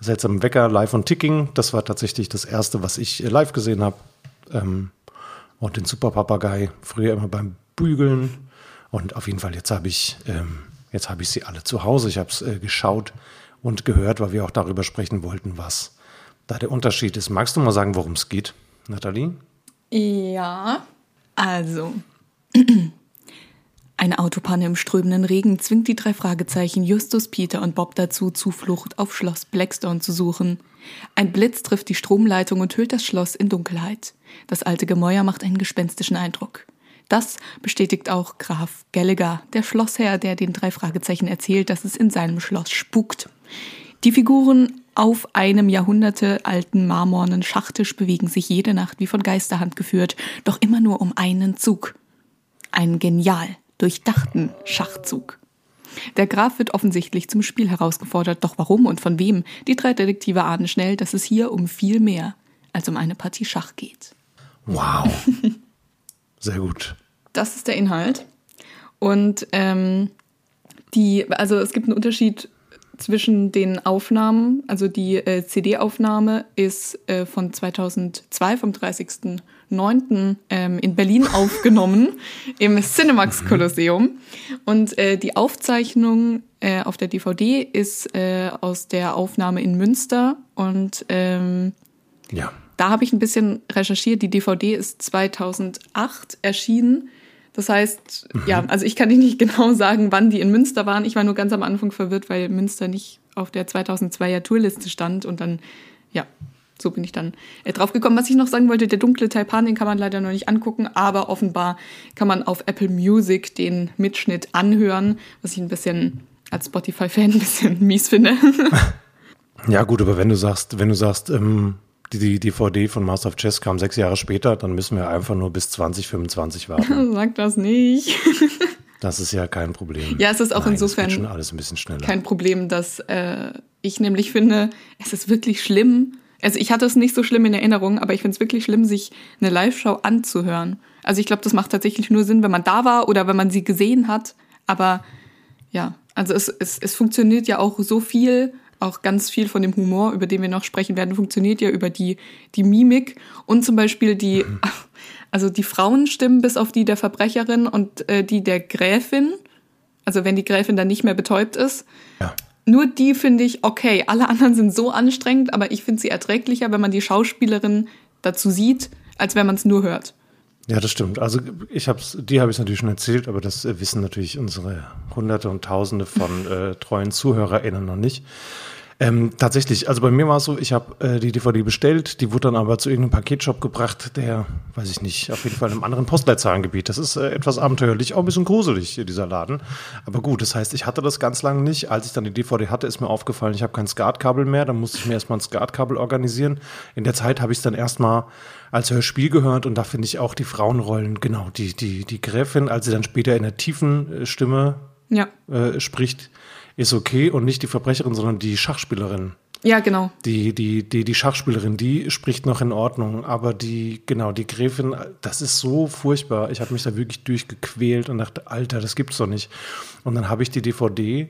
Seltsam Wecker, Live und Ticking. Das war tatsächlich das erste, was ich äh, live gesehen habe. Ähm, und den Superpapagei früher immer beim Bügeln. Und auf jeden Fall, jetzt habe ich, ähm, jetzt habe ich sie alle zu Hause. Ich habe es äh, geschaut und gehört, weil wir auch darüber sprechen wollten, was da der Unterschied ist. Magst du mal sagen, worum es geht, Nathalie? Ja. Also. Eine Autopanne im strömenden Regen zwingt die drei Fragezeichen Justus, Peter und Bob dazu, Zuflucht auf Schloss Blackstone zu suchen. Ein Blitz trifft die Stromleitung und hüllt das Schloss in Dunkelheit. Das alte Gemäuer macht einen gespenstischen Eindruck. Das bestätigt auch Graf Gallagher, der Schlossherr, der den drei Fragezeichen erzählt, dass es in seinem Schloss spukt. Die Figuren auf einem jahrhundertealten marmornen Schachtisch bewegen sich jede Nacht wie von Geisterhand geführt, doch immer nur um einen Zug. Ein genial durchdachten Schachzug. Der Graf wird offensichtlich zum Spiel herausgefordert, doch warum und von wem? Die drei Detektive ahnen schnell, dass es hier um viel mehr als um eine Partie Schach geht. Wow. Sehr gut. Das ist der Inhalt. Und ähm, die, also es gibt einen Unterschied zwischen den Aufnahmen. Also die äh, CD-Aufnahme ist äh, von 2002, vom 30.09. Ähm, in Berlin aufgenommen, im Cinemax Kolosseum. Und äh, die Aufzeichnung äh, auf der DVD ist äh, aus der Aufnahme in Münster. Und ähm, Ja. Da habe ich ein bisschen recherchiert. Die DVD ist 2008 erschienen. Das heißt, ja, also ich kann nicht genau sagen, wann die in Münster waren. Ich war nur ganz am Anfang verwirrt, weil Münster nicht auf der 2002er Tourliste stand. Und dann, ja, so bin ich dann äh, drauf gekommen. Was ich noch sagen wollte, der dunkle Taipan, den kann man leider noch nicht angucken, aber offenbar kann man auf Apple Music den Mitschnitt anhören, was ich ein bisschen als Spotify-Fan ein bisschen mies finde. Ja, gut, aber wenn du sagst, wenn du sagst, ähm, die, die DVD von Master of Chess kam sechs Jahre später, dann müssen wir einfach nur bis 2025 warten. Sag das nicht. Das ist ja kein Problem. Ja, es ist auch Nein, insofern schon alles ein bisschen schneller. kein Problem, dass äh, ich nämlich finde, es ist wirklich schlimm. Also ich hatte es nicht so schlimm in Erinnerung, aber ich finde es wirklich schlimm, sich eine Live-Show anzuhören. Also ich glaube, das macht tatsächlich nur Sinn, wenn man da war oder wenn man sie gesehen hat. Aber ja, also es, es, es funktioniert ja auch so viel, auch ganz viel von dem Humor, über den wir noch sprechen werden, funktioniert ja über die, die Mimik und zum Beispiel die, also die Frauenstimmen bis auf die der Verbrecherin und äh, die der Gräfin. Also wenn die Gräfin dann nicht mehr betäubt ist. ja. Nur die finde ich okay. Alle anderen sind so anstrengend, aber ich finde sie erträglicher, wenn man die Schauspielerin dazu sieht, als wenn man es nur hört. Ja, das stimmt. Also ich hab's, die habe ich natürlich schon erzählt, aber das äh, wissen natürlich unsere Hunderte und Tausende von äh, treuen ZuhörerInnen noch nicht. Ähm, tatsächlich, also bei mir war es so, ich habe äh, die DVD bestellt, die wurde dann aber zu irgendeinem Paketshop gebracht, der, weiß ich nicht, auf jeden Fall in einem anderen Postleitzahlengebiet. Das ist äh, etwas abenteuerlich, auch ein bisschen gruselig, hier, dieser Laden. Aber gut, das heißt, ich hatte das ganz lange nicht. Als ich dann die DVD hatte, ist mir aufgefallen, ich habe kein SCART-Kabel mehr, dann musste ich mir erstmal ein SCART-Kabel organisieren. In der Zeit habe ich es dann erstmal als Hörspiel gehört und da finde ich auch die Frauenrollen, genau, die, die, die Gräfin, als sie dann später in der tiefen äh, Stimme Ja. äh, spricht, ist okay und nicht die Verbrecherin, sondern die Schachspielerin. Ja, genau. Die, die, die, die Schachspielerin, die spricht noch in Ordnung, aber die, genau, die Gräfin, das ist so furchtbar. Ich habe mich da wirklich durchgequält und dachte, Alter, das gibt's doch nicht. Und dann habe ich die DVD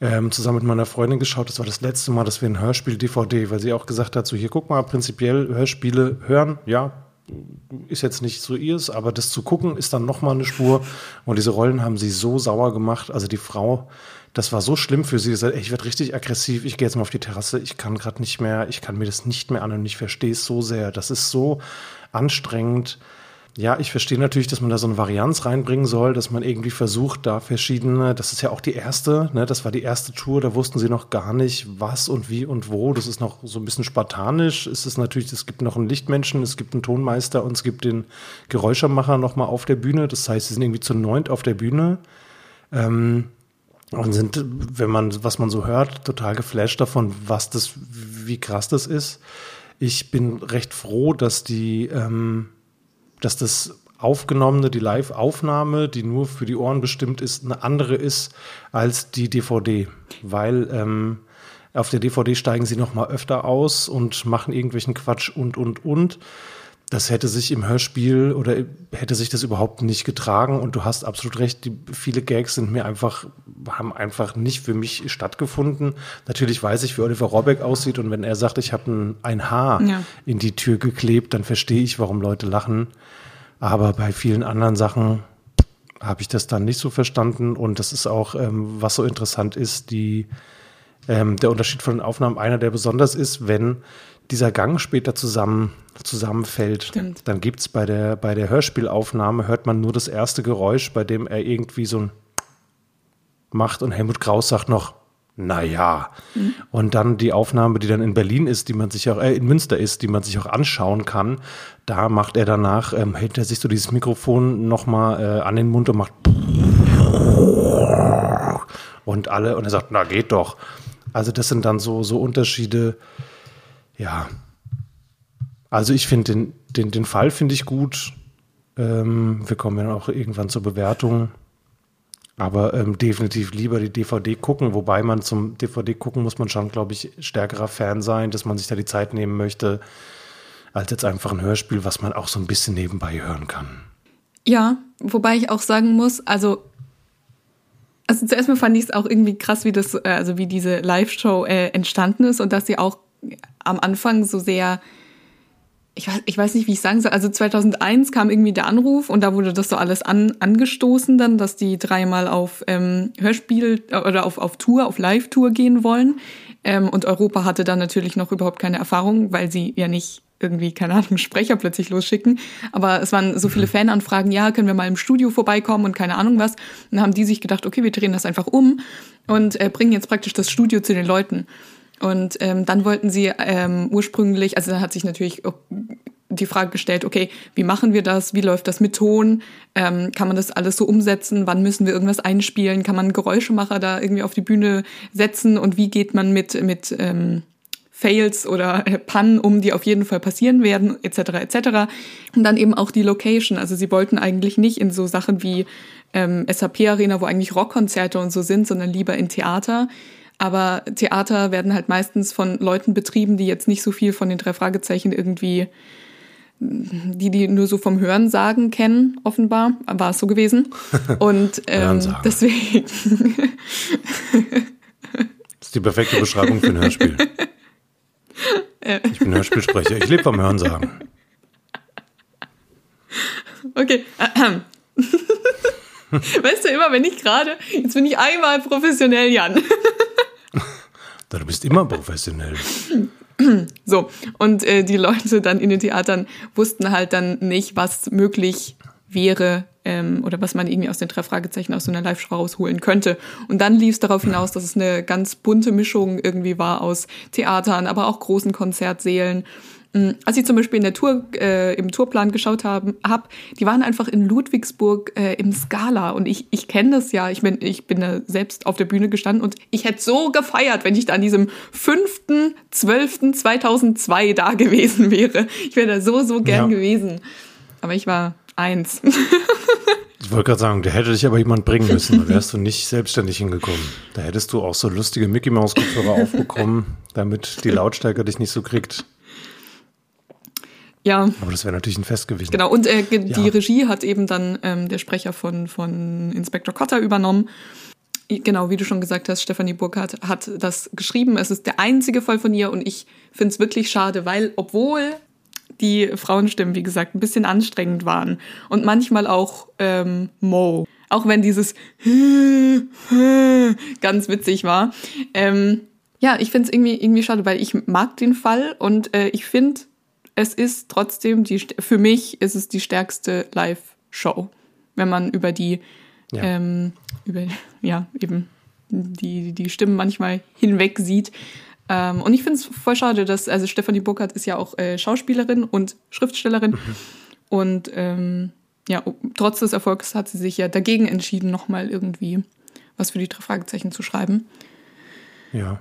ähm, zusammen mit meiner Freundin geschaut. Das war das letzte Mal, dass wir ein Hörspiel-DVD, weil sie auch gesagt hat, so hier, guck mal, prinzipiell Hörspiele hören, ja, ist jetzt nicht so ihrs, aber das zu gucken ist dann nochmal eine Spur. Und diese Rollen haben sie so sauer gemacht. Also die Frau, das war so schlimm für sie. Sie sagt, ey, ich werde richtig aggressiv. Ich gehe jetzt mal auf die Terrasse. Ich kann gerade nicht mehr, ich kann mir das nicht mehr an und ich verstehe es so sehr. Das ist so anstrengend. Ja, ich verstehe natürlich, dass man da so eine Varianz reinbringen soll, dass man irgendwie versucht, da verschiedene, das ist ja auch die erste, ne, das war die erste Tour, da wussten sie noch gar nicht, was und wie und wo. Das ist noch so ein bisschen spartanisch. Es ist natürlich, es gibt noch einen Lichtmenschen, es gibt einen Tonmeister und es gibt den Geräuschermacher nochmal auf der Bühne. Das heißt, sie sind irgendwie zu neunt auf der Bühne. Ähm, und sind, wenn man, was man so hört, total geflasht davon, was das, wie krass das ist. Ich bin recht froh, dass die, ähm, dass das aufgenommene, die Live-Aufnahme, die nur für die Ohren bestimmt ist, eine andere ist als die DVD, weil ähm, auf der DVD steigen sie noch mal öfter aus und machen irgendwelchen Quatsch und und und. Das hätte sich im Hörspiel oder hätte sich das überhaupt nicht getragen und du hast absolut recht, die, viele Gags sind mir einfach, haben einfach nicht für mich stattgefunden. Natürlich weiß ich, wie Oliver Rohrbeck aussieht und wenn er sagt, ich habe ein, ein Haar Ja. in die Tür geklebt, dann verstehe ich, warum Leute lachen. Aber bei vielen anderen Sachen habe ich das dann nicht so verstanden und das ist auch, ähm, was so interessant ist, die, ähm, der Unterschied von den Aufnahmen, einer, der besonders ist, wenn dieser Gang später zusammen, zusammenfällt, Stimmt. dann gibt's bei der, bei der Hörspielaufnahme, hört man nur das erste Geräusch, bei dem er irgendwie so ein macht und Helmut Kraus sagt noch, naja. Und dann die Aufnahme, die dann in Berlin ist, die man sich auch, äh, in Münster ist, die man sich auch anschauen kann, da macht er danach, ähm, hält er sich so dieses Mikrofon nochmal äh, an den Mund und macht und alle, und er sagt, na geht doch. Also das sind dann so, so Unterschiede, ja. Also ich finde den, den, den Fall finde ich gut. Ähm, wir kommen ja auch irgendwann zur Bewertung. Aber ähm, definitiv lieber die DVD gucken, wobei man zum DVD gucken muss man schon, glaube ich, stärkerer Fan sein, dass man sich da die Zeit nehmen möchte, als jetzt einfach ein Hörspiel, was man auch so ein bisschen nebenbei hören kann. Ja, wobei ich auch sagen muss, also also zuerst mal fand ich es auch irgendwie krass, wie das, äh, also wie diese Live-Show äh, entstanden ist und dass sie auch am Anfang so sehr, ich weiß, ich weiß nicht, wie ich sagen soll. Also 2001 kam irgendwie der Anruf und da wurde das so alles an, angestoßen dann, dass die dreimal auf ähm, Hörspiel äh, oder auf, auf Tour, auf Live-Tour gehen wollen. Ähm, und Europa hatte dann natürlich noch überhaupt keine Erfahrung, weil sie ja nicht irgendwie, keine Ahnung, Sprecher plötzlich losschicken. Aber es waren so viele Fananfragen, ja, können wir mal im Studio vorbeikommen und keine Ahnung was. Und dann haben die sich gedacht, okay, wir drehen das einfach um und äh, bringen jetzt praktisch das Studio zu den Leuten. Und ähm, dann wollten sie ähm, ursprünglich, also da hat sich natürlich die Frage gestellt, okay, wie machen wir das? Wie läuft das mit Ton? Ähm, kann man das alles so umsetzen? Wann müssen wir irgendwas einspielen? Kann man Geräuschemacher da irgendwie auf die Bühne setzen? Und wie geht man mit, mit ähm, Fails oder äh, Pannen um, die auf jeden Fall passieren werden, etc. etc. Und dann eben auch die Location. Also sie wollten eigentlich nicht in so Sachen wie ähm, SAP-Arena, wo eigentlich Rockkonzerte und so sind, sondern lieber in Theater. Aber Theater werden halt meistens von Leuten betrieben, die jetzt nicht so viel von den drei Fragezeichen irgendwie, die die nur so vom Hören sagen kennen, offenbar. War es so gewesen. Und ähm, deswegen. das ist die perfekte Beschreibung für ein Hörspiel. Ich bin Hörspielsprecher. Ich lebe vom Hörensagen. Okay. Weißt du, immer wenn ich gerade, jetzt bin ich einmal professionell, Jan. Du bist immer professionell. So, und äh, die Leute dann in den Theatern wussten halt dann nicht, was möglich wäre ähm, oder was man irgendwie aus den drei Fragezeichen aus so einer Live-Show rausholen könnte. Und dann lief es darauf hinaus, dass es eine ganz bunte Mischung irgendwie war aus Theatern, aber auch großen Konzertsälen als ich zum Beispiel in der Tour, äh, im Tourplan geschaut habe, hab, die waren einfach in Ludwigsburg äh, im Scala und ich, ich kenne das ja. Ich bin, ich bin da selbst auf der Bühne gestanden und ich hätte so gefeiert, wenn ich da an diesem 5.12.2002 da gewesen wäre. Ich wäre da so, so gern ja. gewesen. Aber ich war eins. Ich wollte gerade sagen, da hätte dich aber jemand bringen müssen, da wärst du nicht selbstständig hingekommen. Da hättest du auch so lustige Mickey Maus Kopfhörer aufbekommen, damit die Lautstärke dich nicht so kriegt. Ja. Aber das wäre natürlich ein Fest gewesen. Genau, und äh, die ja. Regie hat eben dann ähm, der Sprecher von, von Inspektor Cotter übernommen. Genau, wie du schon gesagt hast, Stefanie Burkhardt hat das geschrieben. Es ist der einzige Fall von ihr und ich finde es wirklich schade, weil obwohl die Frauenstimmen, wie gesagt, ein bisschen anstrengend waren und manchmal auch ähm, Mo, auch wenn dieses ganz witzig war. Ähm, ja, ich finde es irgendwie, irgendwie schade, weil ich mag den Fall und äh, ich finde, es ist trotzdem die, für mich ist es die stärkste Live-Show, wenn man über die, ja. Ähm, über, ja, eben die, die Stimmen manchmal hinweg sieht. Ähm, und ich finde es voll schade, dass, also Stefanie Burkhardt ist ja auch äh, Schauspielerin und Schriftstellerin. Mhm. Und ähm, ja, trotz des Erfolgs hat sie sich ja dagegen entschieden, nochmal irgendwie was für die drei Fragezeichen zu schreiben. Ja.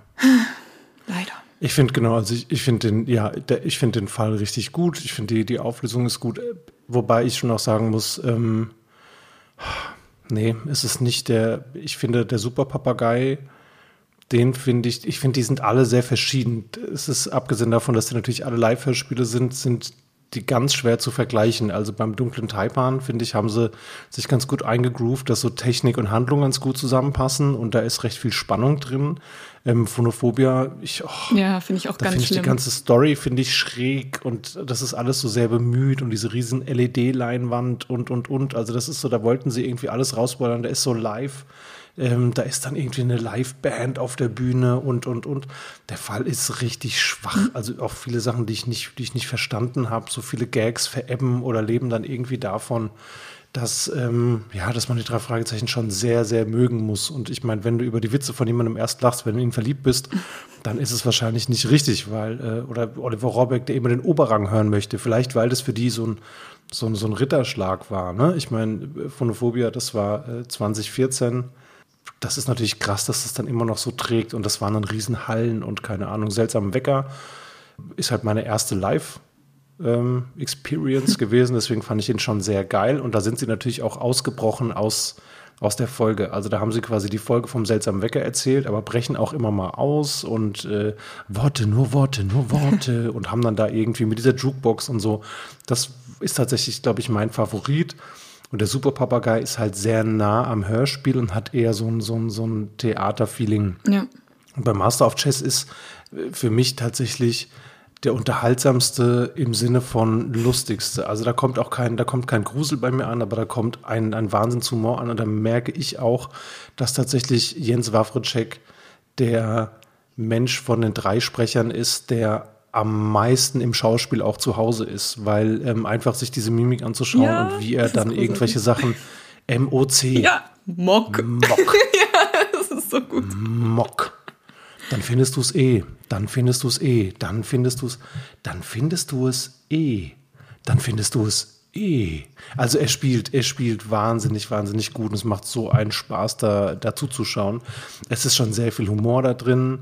Leider. Ich finde genau, also ich, ich finde den, ja, der, ich finde den Fall richtig gut. Ich finde die, die Auflösung ist gut. Wobei ich schon auch sagen muss, ähm, nee, es ist nicht der, ich finde der Superpapagei, den finde ich, ich finde, die sind alle sehr verschieden. Es ist abgesehen davon, dass die natürlich alle Live-Hörspiele sind, sind die ganz schwer zu vergleichen. Also beim dunklen Taipan, finde ich, haben sie sich ganz gut eingegroovt, dass so Technik und Handlung ganz gut zusammenpassen und da ist recht viel Spannung drin. Ähm, Phonophobia, ich, oh, ja, finde ich auch da ganz find ich schlimm. Die ganze Story finde ich schräg und das ist alles so sehr bemüht und diese riesen LED-Leinwand und, und, und. Also das ist so, da wollten sie irgendwie alles rausballern, der ist so live. Ähm, da ist dann irgendwie eine Liveband auf der Bühne und, und, und. Der Fall ist richtig schwach. Mhm. Also auch viele Sachen, die ich nicht, die ich nicht verstanden habe. So viele Gags verebben oder leben dann irgendwie davon, dass, ähm, ja, dass man die drei Fragezeichen schon sehr, sehr mögen muss. Und ich meine, wenn du über die Witze von jemandem erst lachst, wenn du ihn verliebt bist, dann ist es wahrscheinlich nicht richtig, weil, äh, oder Oliver Rohrbeck, der immer den Oberrang hören möchte. Vielleicht, weil das für die so ein, so ein, so ein Ritterschlag war. Ne? Ich meine, Phonophobia, das war äh, 2014 das ist natürlich krass, dass das dann immer noch so trägt. Und das waren dann Riesenhallen und keine Ahnung, seltsamen Wecker. Ist halt meine erste Live- ähm, Experience gewesen, deswegen fand ich ihn schon sehr geil. Und da sind sie natürlich auch ausgebrochen aus, aus der Folge. Also da haben sie quasi die Folge vom seltsamen Wecker erzählt, aber brechen auch immer mal aus und äh, Worte, nur Worte, nur Worte und haben dann da irgendwie mit dieser Jukebox und so. Das ist tatsächlich, glaube ich, mein Favorit. Und der Super Papagei ist halt sehr nah am Hörspiel und hat eher so ein, so ein, so ein Theaterfeeling. Ja. Und bei Master of Chess ist äh, für mich tatsächlich der unterhaltsamste im Sinne von lustigste. Also da kommt auch kein, da kommt kein Grusel bei mir an, aber da kommt ein, ein Wahnsinnshumor an und da merke ich auch, dass tatsächlich Jens Wawritschek der Mensch von den drei Sprechern ist, der am meisten im Schauspiel auch zu Hause ist, weil ähm, einfach sich diese Mimik anzuschauen Ja, und wie er dann irgendwelche Sachen MOC, Ja, Mock. Mock, Das ist so gut. Mock. Dann findest du es eh. Dann findest du es eh. Dann findest du es. Dann findest du es eh. Dann findest du es eh. Also er spielt, er spielt wahnsinnig, wahnsinnig gut und es macht so einen Spaß, da dazu zu schauen. Es ist schon sehr viel Humor da drin.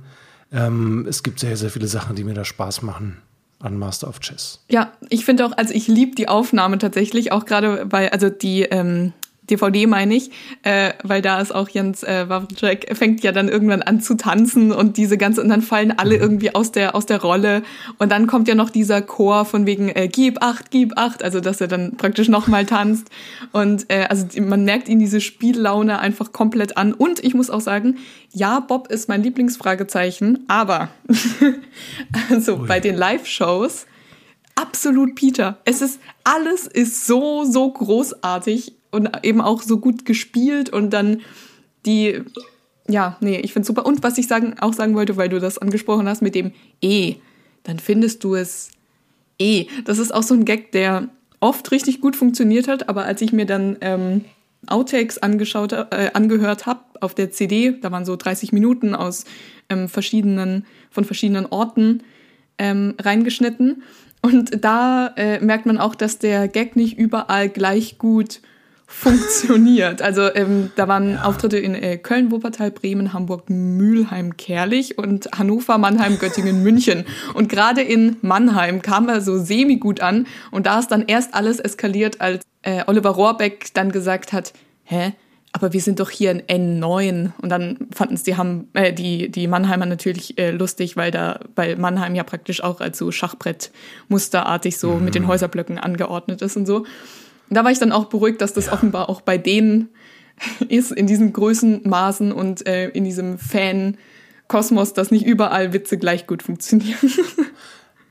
Ähm, es gibt sehr, sehr viele Sachen, die mir da Spaß machen an Master of Chess. Ja, ich finde auch, also ich liebe die Aufnahme tatsächlich, auch gerade bei, also die ähm, DVD meine ich, äh, weil da ist auch Jens äh, Wawrczyk fängt ja dann irgendwann an zu tanzen und diese ganze und dann fallen alle irgendwie aus der aus der Rolle. Und dann kommt ja noch dieser Chor von wegen äh, gib acht, gib acht, also dass er dann praktisch nochmal tanzt. Und äh, also man merkt ihm diese Spiellaune einfach komplett an. Und ich muss auch sagen, ja, Bob ist mein Lieblingsfragezeichen, aber also bei den Live-Shows absolut Peter. Es ist, alles ist so, so großartig und eben auch so gut gespielt und dann die, ja, nee, ich finde super. Und was ich sagen, auch sagen wollte, weil du das angesprochen hast mit dem E, dann findest du es E. Das ist auch so ein Gag, der oft richtig gut funktioniert hat, aber als ich mir dann ähm, Outtakes angeschaut, äh, angehört habe auf der CD, da waren so 30 Minuten aus ähm, verschiedenen, von verschiedenen Orten ähm, reingeschnitten. Und da äh, merkt man auch, dass der Gag nicht überall gleich gut funktioniert. Also ähm, da waren Auftritte in äh, Köln, Wuppertal, Bremen, Hamburg, Mülheim, Kerlich und Hannover, Mannheim, Göttingen, München. Und gerade in Mannheim kam er so semi gut an und da ist dann erst alles eskaliert, als äh, Oliver Rohrbeck dann gesagt hat, hä? Aber wir sind doch hier in N9 und dann fanden es die, äh, die, die Mannheimer natürlich äh, lustig, weil da weil Mannheim ja praktisch auch als so Schachbrett musterartig so mit den Häuserblöcken angeordnet ist und so. Und da war ich dann auch beruhigt, dass das offenbar auch bei denen ist, in diesen Größenmaßen und äh, in diesem Fan-Kosmos, dass nicht überall Witze gleich gut funktionieren.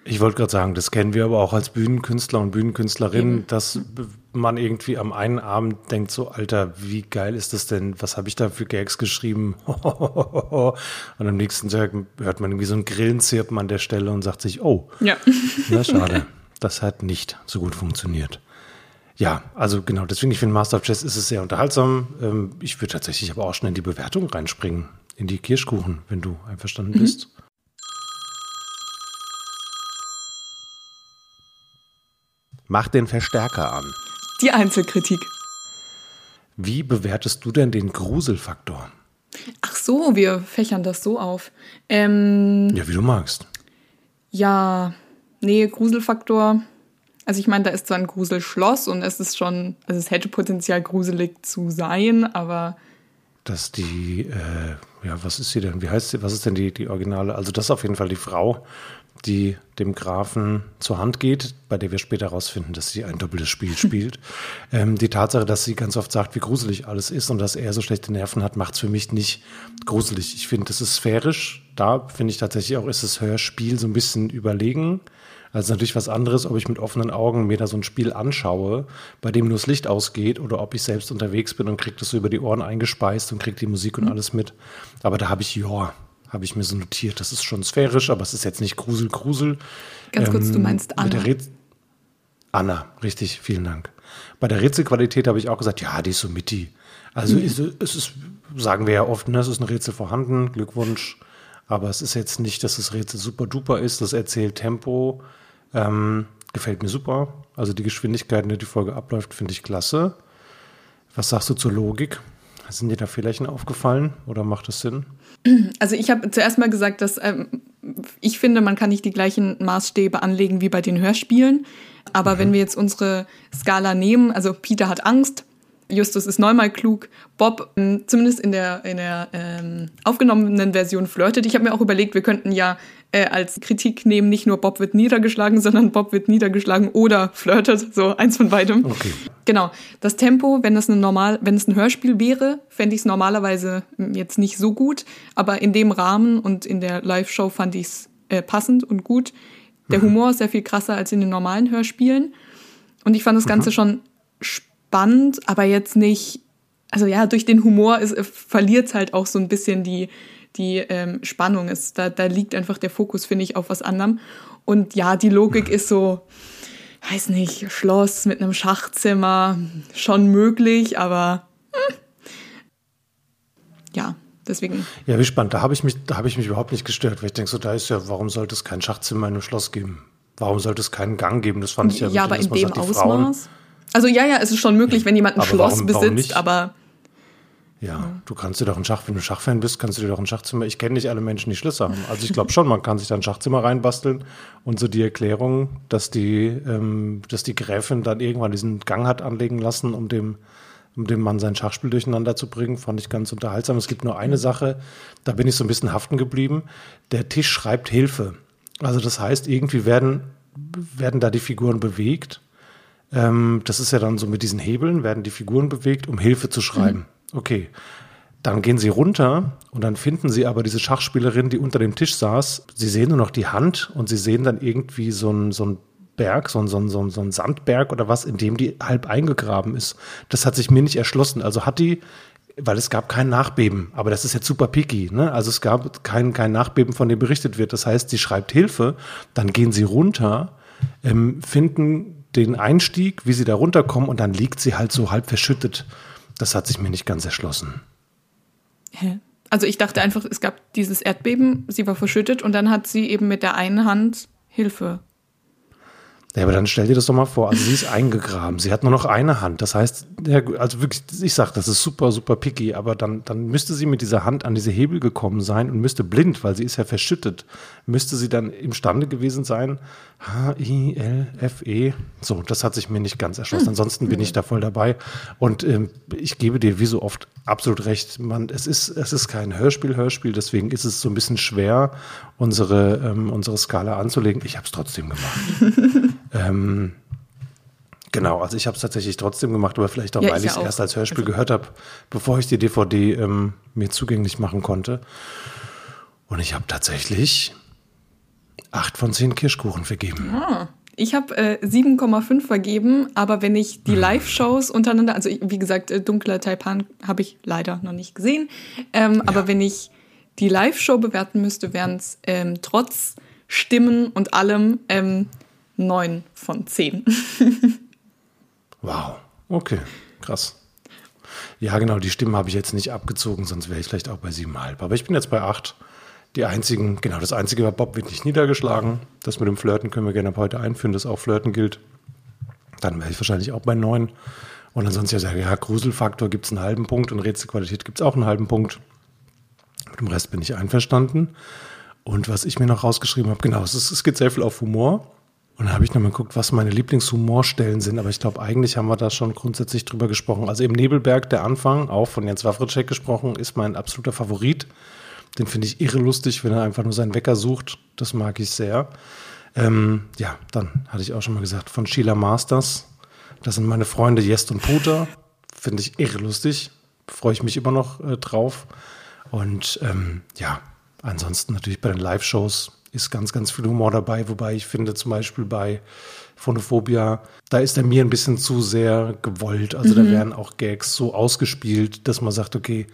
Ich wollte gerade sagen, das kennen wir aber auch als Bühnenkünstler und Bühnenkünstlerin, dass man irgendwie am einen Abend denkt so, Alter, wie geil ist das denn? Was habe ich da für Gags geschrieben? und am nächsten Tag hört man irgendwie so ein Grillenzirpen an der Stelle und sagt sich, oh, ja. na schade, das hat nicht so gut funktioniert. Ja, also genau, deswegen, ich finde Master of Chess ist es sehr unterhaltsam. Ähm, ich würde tatsächlich aber auch schon in die Bewertung reinspringen, in die Kirschkuchen, wenn du einverstanden bist. Mach den Verstärker an. Die Einzelkritik. Wie bewertest du denn den Gruselfaktor? Ach so, wir fächern das so auf. Ähm, Ja, wie du magst. ja, nee, Gruselfaktor. Also ich meine, da ist zwar ein Gruselschloss und es ist schon, also es hätte Potenzial gruselig zu sein, aber Dass die, äh, ja, was ist sie denn? Wie heißt sie? Was ist denn die, die Originale? Also, das ist auf jeden Fall die Frau, die dem Grafen zur Hand geht, bei der wir später herausfinden, dass sie ein doppeltes Spiel spielt. ähm, die Tatsache, dass sie ganz oft sagt, wie gruselig alles ist und dass er so schlechte Nerven hat, macht es für mich nicht gruselig. Ich finde, das ist sphärisch. Da finde ich tatsächlich auch, ist das Hörspiel so ein bisschen überlegen. Also natürlich was anderes, ob ich mit offenen Augen mir da so ein Spiel anschaue, bei dem nur das Licht ausgeht, oder ob ich selbst unterwegs bin und kriege das so über die Ohren eingespeist und kriege die Musik und alles mit. Aber da habe ich, ja, habe ich mir so notiert. Das ist schon sphärisch, aber es ist jetzt nicht Grusel, Grusel. ganz kurz, du Ähm, meinst Anna. Anna, richtig, vielen Dank. Bei der Rätselqualität habe ich auch gesagt, ja, die ist so mitty. Also ist, es ist, sagen wir ja oft, ne, es ist ein Rätsel vorhanden, Glückwunsch. Aber es ist jetzt nicht, dass das Rätsel super duper ist. Das erzählt Tempo. Ähm, gefällt mir super. Also die Geschwindigkeit, in der die Folge abläuft, finde ich klasse. Was sagst du zur Logik? Sind dir da Fehlerchen aufgefallen oder macht das Sinn? Also ich habe zuerst mal gesagt, dass ähm, ich finde, man kann nicht die gleichen Maßstäbe anlegen wie bei den Hörspielen. Aber wenn wir jetzt unsere Skala nehmen, also Peter hat Angst, Justus ist neunmal klug. Bob, ähm, zumindest in der, in der ähm, aufgenommenen Version, flirtet. Ich habe mir auch überlegt, wir könnten ja äh, als Kritik nehmen, nicht nur Bob wird niedergeschlagen, sondern Bob wird niedergeschlagen oder flirtet. So eins von beidem. Okay. Genau. Das Tempo, wenn es ein normal, wenn es ein Hörspiel wäre, fände ich es normalerweise mm, jetzt nicht so gut. Aber in dem Rahmen und in der Live-Show fand ich es äh, passend und gut. Der Humor ist sehr viel krasser als in den normalen Hörspielen. Und ich fand das Ganze schon spannend, aber jetzt nicht. Also ja, durch den Humor ist, verliert es halt auch so ein bisschen die, die ähm, Spannung. Ist, da, da liegt einfach der Fokus, finde ich, auf was anderem. Und ja, die Logik ist so, weiß nicht, Schloss mit einem Schachzimmer, schon möglich, aber hm. ja, deswegen. Ja, wie spannend. Da habe ich mich, da habe ich mich überhaupt nicht gestört, weil ich denke so, da ist ja, warum sollte es kein Schachzimmer in einem Schloss geben? Warum sollte es keinen Gang geben? Das fand ich ja Ja, aber in dem sagt, die Frauen- Ausmaß. Also ja, ja, es ist schon möglich, wenn jemand ein Aber Schloss warum- warum besitzt, nicht? aber Ja, du kannst dir doch ein Schach, wenn du Schachfan bist, kannst du dir doch ein Schachzimmer. Ich kenne nicht alle Menschen, die Schlösser haben. Also ich glaube schon, man kann sich da ein Schachzimmer reinbasteln und so die Erklärung, dass die, ähm, dass die Gräfin dann irgendwann diesen Gang hat anlegen lassen, um dem, um dem Mann sein Schachspiel durcheinander zu bringen, fand ich ganz unterhaltsam. Es gibt nur eine Sache, da bin ich so ein bisschen haften geblieben. Der Tisch schreibt Hilfe. Also das heißt, irgendwie werden, werden da die Figuren bewegt. Ähm, das ist ja dann so mit diesen Hebeln, werden die Figuren bewegt, um Hilfe zu schreiben. Okay. Dann gehen sie runter und dann finden sie aber diese Schachspielerin, die unter dem Tisch saß. Sie sehen nur noch die Hand und sie sehen dann irgendwie so ein, so ein Berg, so ein, so, ein, so, ein, so ein Sandberg oder was, in dem die halb eingegraben ist. Das hat sich mir nicht erschlossen. Also hat die, weil es gab kein Nachbeben, aber das ist jetzt super picky, ne? Also es gab kein, kein Nachbeben, von dem berichtet wird. Das heißt, sie schreibt Hilfe, dann gehen sie runter, ähm, finden den Einstieg, wie sie da runterkommen und dann liegt sie halt so halb verschüttet. Das hat sich mir nicht ganz erschlossen. Hä? Also ich dachte einfach, es gab dieses Erdbeben, sie war verschüttet und dann hat sie eben mit der einen Hand Hilfe. Ja, aber dann stell dir das doch mal vor. Also sie ist eingegraben. Sie hat nur noch eine Hand. Das heißt, also wirklich, ich sag, das ist super, super picky. Aber dann, dann müsste sie mit dieser Hand an diese Hebel gekommen sein und müsste blind, weil sie ist ja verschüttet, müsste sie dann imstande gewesen sein. H-I-L-F-E. So, das hat sich mir nicht ganz erschlossen. Ansonsten bin ich da voll dabei. Und ähm, ich gebe dir wie so oft absolut recht. Man, es ist, es ist kein Hörspiel, Hörspiel. Deswegen ist es so ein bisschen schwer, unsere, ähm, unsere Skala anzulegen. Ich habe es trotzdem gemacht. Ähm, genau, also ich habe es tatsächlich trotzdem gemacht, aber vielleicht auch, Ja, weil ich ja es auch. erst als Hörspiel Also- gehört habe, bevor ich die DVD ähm, mir zugänglich machen konnte. Und ich habe tatsächlich acht von zehn Kirschkuchen vergeben. Ich habe äh, 7,5 vergeben, aber wenn ich die Live-Shows untereinander, also wie gesagt, äh, Dunkler Taipan habe ich leider noch nicht gesehen, ähm, aber wenn ich die Live-Show bewerten müsste, wären es ähm, trotz Stimmen und allem ähm, 9 von 10. Wow, okay, krass. Ja, genau, die Stimmen habe ich jetzt nicht abgezogen, sonst wäre ich vielleicht auch bei siebeneinhalb. Aber ich bin jetzt bei acht. Die einzigen, genau, das einzige war, Bob wird nicht niedergeschlagen. Das mit dem Flirten können wir gerne ab heute einführen, dass auch Flirten gilt. Dann wäre ich wahrscheinlich auch bei neun. Und ansonsten ja, ja, Gruselfaktor gibt es einen halben Punkt und Rätselqualität gibt es auch einen halben Punkt. Mit dem Rest bin ich einverstanden. Und was ich mir noch rausgeschrieben habe, genau, es, es geht sehr viel auf Humor. Und dann habe ich nochmal geguckt, was meine Lieblingshumorstellen sind. Aber ich glaube, eigentlich haben wir da schon grundsätzlich drüber gesprochen. Also im Nebelberg, der Anfang, auch von Jens Wawritschek gesprochen, ist mein absoluter Favorit. Den finde ich irre lustig, wenn er einfach nur seinen Wecker sucht. Das mag ich sehr. Ähm, ja, dann hatte ich auch schon mal gesagt, von Sheila Masters. Das sind meine Freunde Jest und Puter. Finde ich irre lustig. Freue ich mich immer noch äh, drauf. Und ähm, ja, ansonsten natürlich bei den Live-Shows ist ganz, ganz viel Humor dabei. Wobei ich finde zum Beispiel bei Phonophobia, da ist er mir ein bisschen zu sehr gewollt. Also da werden auch Gags so ausgespielt, dass man sagt, okay,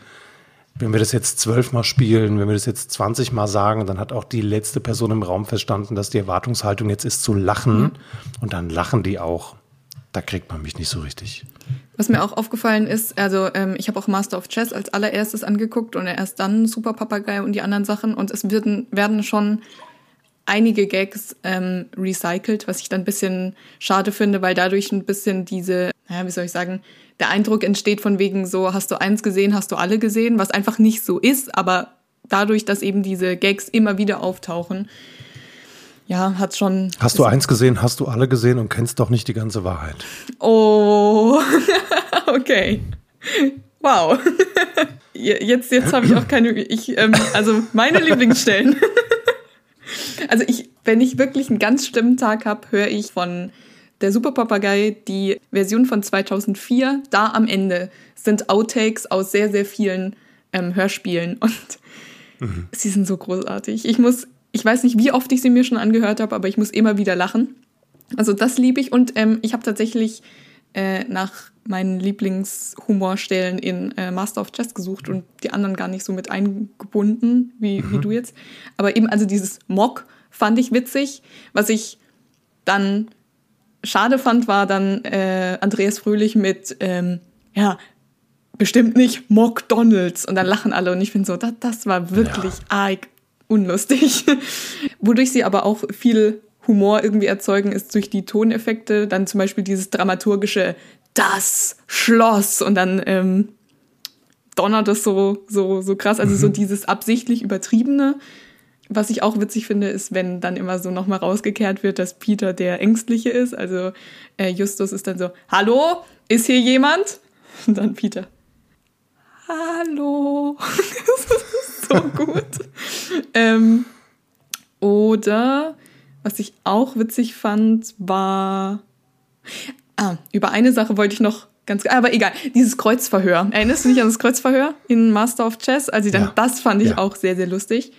wenn wir das jetzt zwölfmal spielen, wenn wir das jetzt 20 Mal sagen, dann hat auch die letzte Person im Raum verstanden, dass die Erwartungshaltung jetzt ist zu lachen. Und dann lachen die auch. Da kriegt man mich nicht so richtig. Was mir auch aufgefallen ist, also ähm, ich habe auch Master of Chess als allererstes angeguckt und erst dann Super Papagei und die anderen Sachen und es werden, werden schon einige Gags ähm, recycelt, was ich dann ein bisschen schade finde, weil dadurch ein bisschen diese, naja, wie soll ich sagen, der Eindruck entsteht von wegen so, hast du eins gesehen, hast du alle gesehen, was einfach nicht so ist, aber dadurch, dass eben diese Gags immer wieder auftauchen, ja, hat schon. Hast du eins gesehen, hast du alle gesehen und kennst doch nicht die ganze Wahrheit. Oh. okay. Wow. Jetzt, jetzt habe ich auch keine. Ich, ähm, also meine Lieblingsstellen. Also ich, wenn ich wirklich einen ganz schlimmen Tag habe, höre ich von der Superpapagei die Version von 2004. Da am Ende sind Outtakes aus sehr, sehr vielen ähm, Hörspielen und mhm. sie sind so großartig. Ich muss, ich weiß nicht, wie oft ich sie mir schon angehört habe, aber ich muss immer wieder lachen. Also das liebe ich und ähm, ich habe tatsächlich äh, nach meinen Lieblingshumorstellen in äh, Master of Chess gesucht und die anderen gar nicht so mit eingebunden, wie, mhm. wie du jetzt. Aber eben, also dieses Mock fand ich witzig. Was ich dann schade fand, war dann äh, Andreas Fröhlich mit, ähm, ja, bestimmt nicht McDonalds. Und dann lachen alle und ich finde so, das, das war wirklich ja. arg unlustig. Wodurch sie aber auch viel Humor irgendwie erzeugen, ist durch die Toneffekte, dann zum Beispiel dieses dramaturgische Das Schloss und dann ähm, donnert es so, so, so krass. Also mhm. so dieses absichtlich übertriebene. Was ich auch witzig finde, ist, wenn dann immer so nochmal rausgekehrt wird, dass Peter der Ängstliche ist. Also äh, Justus ist dann so, hallo, ist hier jemand? Und dann Peter, hallo. das ist so gut. ähm, oder was ich auch witzig fand, war. Ah, über eine Sache wollte ich noch ganz. Aber egal, dieses Kreuzverhör. Erinnerst du dich an das Kreuzverhör in Master of Chess? Also dann, ja. das fand ich ja. auch sehr, sehr lustig.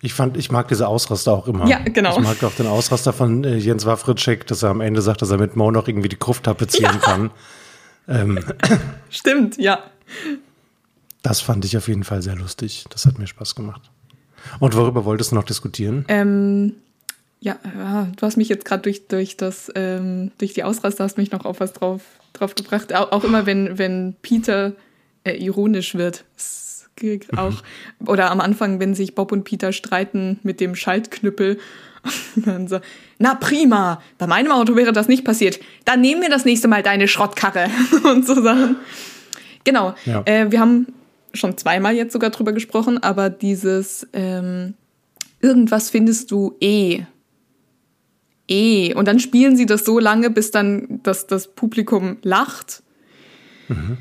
Ich fand, ich mag diese Ausraster auch immer. Ja, genau. Ich mag auch den Ausraster von äh, Jens Wawritschek, dass er am Ende sagt, dass er mit Mo noch irgendwie die Gruft tapezieren ja. kann. Ähm. Stimmt, ja. Das fand ich auf jeden Fall sehr lustig. Das hat mir Spaß gemacht. Und worüber wolltest du noch diskutieren? Ähm, ja, du hast mich jetzt gerade durch, durch das, ähm, durch die Ausraster hast mich noch auf was drauf, drauf gebracht. Auch, auch immer wenn, wenn Peter äh, ironisch wird. Auch, oder am Anfang, wenn sich Bob und Peter streiten mit dem Schaltknüppel. dann so, na prima, bei meinem Auto wäre das nicht passiert. Dann nehmen wir das nächste Mal deine Schrottkarre und so Sachen. Genau. Ja. Äh, wir haben schon zweimal jetzt sogar drüber gesprochen, aber dieses ähm, irgendwas findest du eh eh. Und dann spielen sie das so lange, bis dann das, das Publikum lacht. Mhm.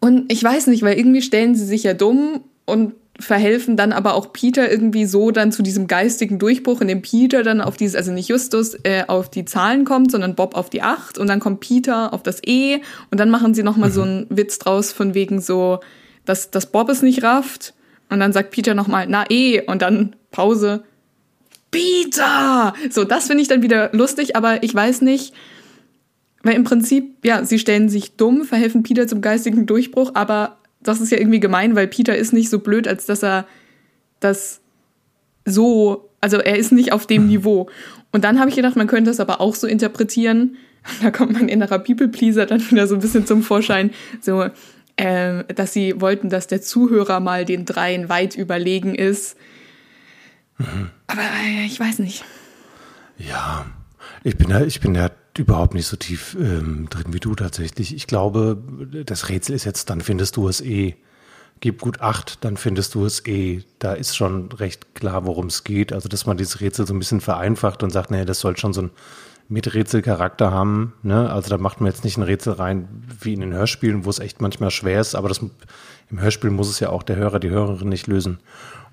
Und ich weiß nicht, weil irgendwie stellen sie sich ja dumm und verhelfen dann aber auch Peter irgendwie so dann zu diesem geistigen Durchbruch, in dem Peter dann auf dieses, also nicht Justus äh, auf die Zahlen kommt, sondern Bob auf die Acht und dann kommt Peter auf das E und dann machen sie nochmal mhm. so einen Witz draus von wegen so, dass, dass Bob es nicht rafft und dann sagt Peter nochmal, na E und dann Pause, Peter! So, das finde ich dann wieder lustig, aber ich weiß nicht, weil im Prinzip, ja, sie stellen sich dumm, verhelfen Peter zum geistigen Durchbruch, aber das ist ja irgendwie gemein, weil Peter ist nicht so blöd, als dass er das so, also er ist nicht auf dem mhm. Niveau. Und dann habe ich gedacht, man könnte das aber auch so interpretieren. Da kommt mein innerer People-Pleaser dann wieder so ein bisschen zum Vorschein, so, äh, dass sie wollten, dass der Zuhörer mal den dreien weit überlegen ist Mhm. Aber äh, ich weiß nicht. Ja, ich bin da, ich bin da überhaupt nicht so tief ähm, drin wie du tatsächlich. Ich glaube, das Rätsel ist jetzt, dann findest du es eh. Gib gut acht, dann findest du es eh. Da ist schon recht klar, worum es geht. Also, dass man dieses Rätsel so ein bisschen vereinfacht und sagt, naja, das soll schon so ein Miträtselcharakter haben. Ne? Also da macht man jetzt nicht ein Rätsel rein wie in den Hörspielen, wo es echt manchmal schwer ist, aber das, im Hörspiel muss es ja auch der Hörer, die Hörerin nicht lösen.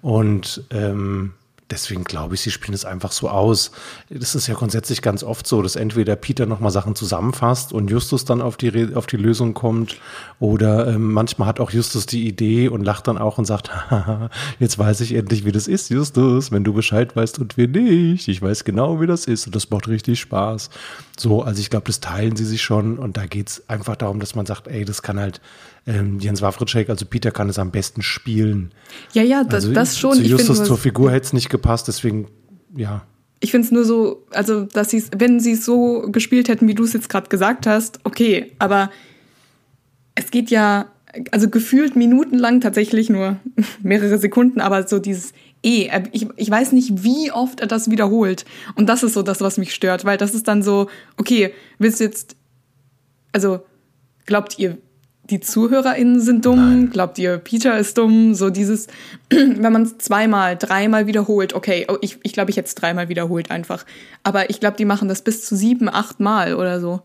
Und ähm, deswegen glaube ich, sie spielen es einfach so aus. Das ist ja grundsätzlich ganz oft so, dass entweder Peter nochmal Sachen zusammenfasst und Justus dann auf die, auf die Lösung kommt oder ähm, manchmal hat auch Justus die Idee und lacht dann auch und sagt, jetzt weiß ich endlich, wie das ist, Justus, wenn du Bescheid weißt und wir nicht. Ich weiß genau, wie das ist und das macht richtig Spaß. So, also ich glaube, das teilen sie sich schon und da geht es einfach darum, dass man sagt, ey, das kann halt ähm, Jens Wawritschek, also Peter kann es am besten spielen. Ja, ja, das, also, das schon. Zu Justus find, zur Figur hätte es nicht gepasst, deswegen, ja. Ich finde es nur so, also, dass sie wenn sie es so gespielt hätten, wie du es jetzt gerade gesagt hast, okay, aber es geht ja, also gefühlt minutenlang tatsächlich nur mehrere Sekunden, aber so dieses E, ich, ich weiß nicht, wie oft er das wiederholt. Und das ist so das, was mich stört, weil das ist dann so, okay, willst du jetzt, also glaubt ihr die ZuhörerInnen sind dumm, Nein. glaubt ihr, Peter ist dumm, so dieses, wenn man es zweimal, dreimal wiederholt, okay, oh, ich, ich glaube, ich hätte es dreimal wiederholt einfach. Aber ich glaube, die machen das bis zu sieben, acht Mal oder so.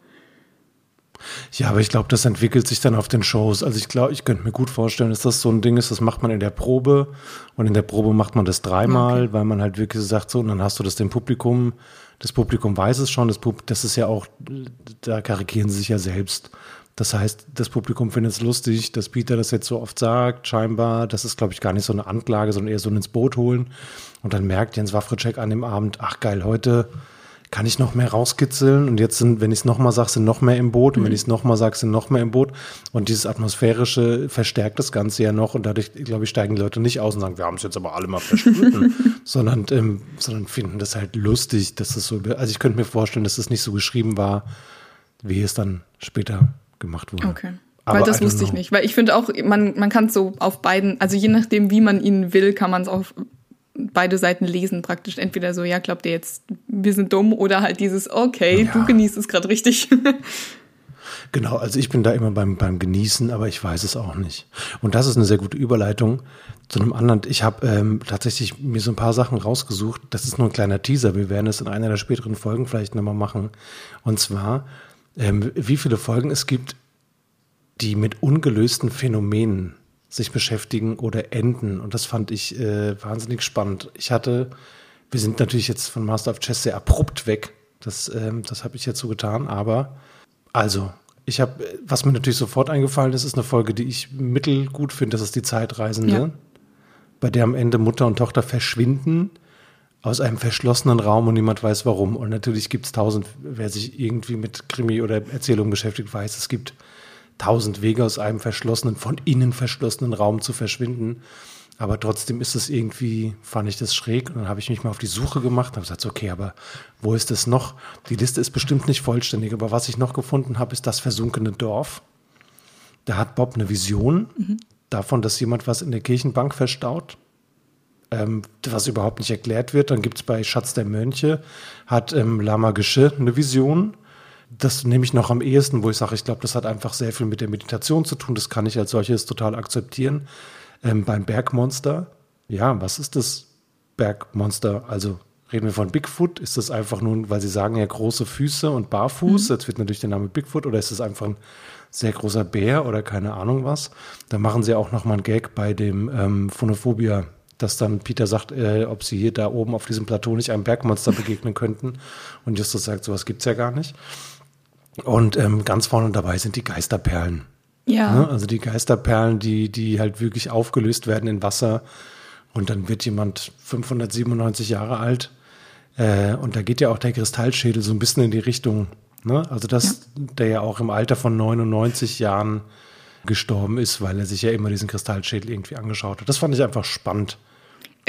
Ja, aber ich glaube, das entwickelt sich dann auf den Shows. Also ich glaube, ich könnte mir gut vorstellen, dass das so ein Ding ist, das macht man in der Probe und in der Probe macht man das dreimal, Okay. weil man halt wirklich sagt so, und dann hast du das dem Publikum, das Publikum weiß es schon, das, Pub, das ist ja auch, da karikieren sie sich ja selbst. Das heißt, das Publikum findet es lustig, dass Peter das jetzt so oft sagt, scheinbar. Das ist, glaube ich, gar nicht so eine Anklage, sondern eher so ein ins Boot holen. Und dann merkt Jens Wawritschek an dem Abend, ach geil, heute kann ich noch mehr rauskitzeln. Und jetzt sind, wenn ich es nochmal sage, sind noch mehr im Boot. Und wenn ich es nochmal sage, sind noch mehr im Boot. Und dieses Atmosphärische verstärkt das Ganze ja noch. Und dadurch, glaube ich, steigen die Leute nicht aus und sagen, wir haben es jetzt aber alle mal verstanden, sondern, ähm, sondern finden das halt lustig, dass es so, also ich könnte mir vorstellen, dass es nicht so geschrieben war, wie es dann später gemacht wurde. Okay. Aber weil das wusste ich nicht. Weil ich finde auch, man, man kann es so auf beiden, also je nachdem, wie man ihn will, kann man es auf beide Seiten lesen praktisch. Entweder so, ja, glaubt ihr jetzt, wir sind dumm oder halt dieses, okay, Ja. du genießt es gerade richtig. Genau, also ich bin da immer beim, beim Genießen, aber ich weiß es auch nicht. Und das ist eine sehr gute Überleitung zu einem anderen. Ich habe ähm, tatsächlich mir so ein paar Sachen rausgesucht. Das ist nur ein kleiner Teaser. Wir werden es in einer der späteren Folgen vielleicht nochmal machen. Und zwar, ähm, wie viele Folgen es gibt, die mit ungelösten Phänomenen sich beschäftigen oder enden. Und das fand ich äh, wahnsinnig spannend. Ich hatte, wir sind natürlich jetzt von Master of Chess sehr abrupt weg. Das, ähm, das habe ich jetzt so getan, aber also, ich habe, was mir natürlich sofort eingefallen ist, ist eine Folge, die ich mittelgut finde, das ist die Zeitreisende, Ja. bei der am Ende Mutter und Tochter verschwinden aus einem verschlossenen Raum und niemand weiß warum. Und natürlich gibt es tausend, wer sich irgendwie mit Krimi oder Erzählung beschäftigt, weiß, es gibt tausend Wege aus einem verschlossenen, von innen verschlossenen Raum zu verschwinden. Aber trotzdem ist es irgendwie, fand ich das schräg. Und dann habe ich mich mal auf die Suche gemacht und habe gesagt, okay, aber wo ist es noch? Die Liste ist bestimmt nicht vollständig, aber was ich noch gefunden habe, ist das versunkene Dorf. Da hat Bob eine Vision davon, dass jemand was in der Kirchenbank verstaut, ähm, was überhaupt nicht erklärt wird. Dann gibt es bei Schatz der Mönche, hat ähm, Lama Gesche eine Vision. Das nehme ich noch am ehesten, wo ich sage, ich glaube, das hat einfach sehr viel mit der Meditation zu tun. Das kann ich als solches total akzeptieren. Ähm, beim Bergmonster, ja, was ist das Bergmonster? Also reden wir von Bigfoot? Ist das einfach nur, weil sie sagen ja große Füße und barfuß? Jetzt wird natürlich der Name Bigfoot oder ist es einfach ein sehr großer Bär oder keine Ahnung was? Da machen sie auch noch mal einen Gag bei dem ähm, Phonophobia, dass dann Peter sagt, äh, ob sie hier da oben auf diesem Plateau nicht einem Bergmonster begegnen könnten. Und Justus sagt, sowas gibt's ja gar nicht. Und ähm, ganz vorne dabei sind die Geisterperlen. ja. Ne? Also die Geisterperlen, die, die halt wirklich aufgelöst werden in Wasser. Und dann wird jemand 597 Jahre alt. Äh, und da geht ja auch der Kristallschädel so ein bisschen in die Richtung. Ne? Also das, der ja auch im Alter von 99 Jahren gestorben ist, weil er sich ja immer diesen Kristallschädel irgendwie angeschaut hat. Das fand ich einfach spannend.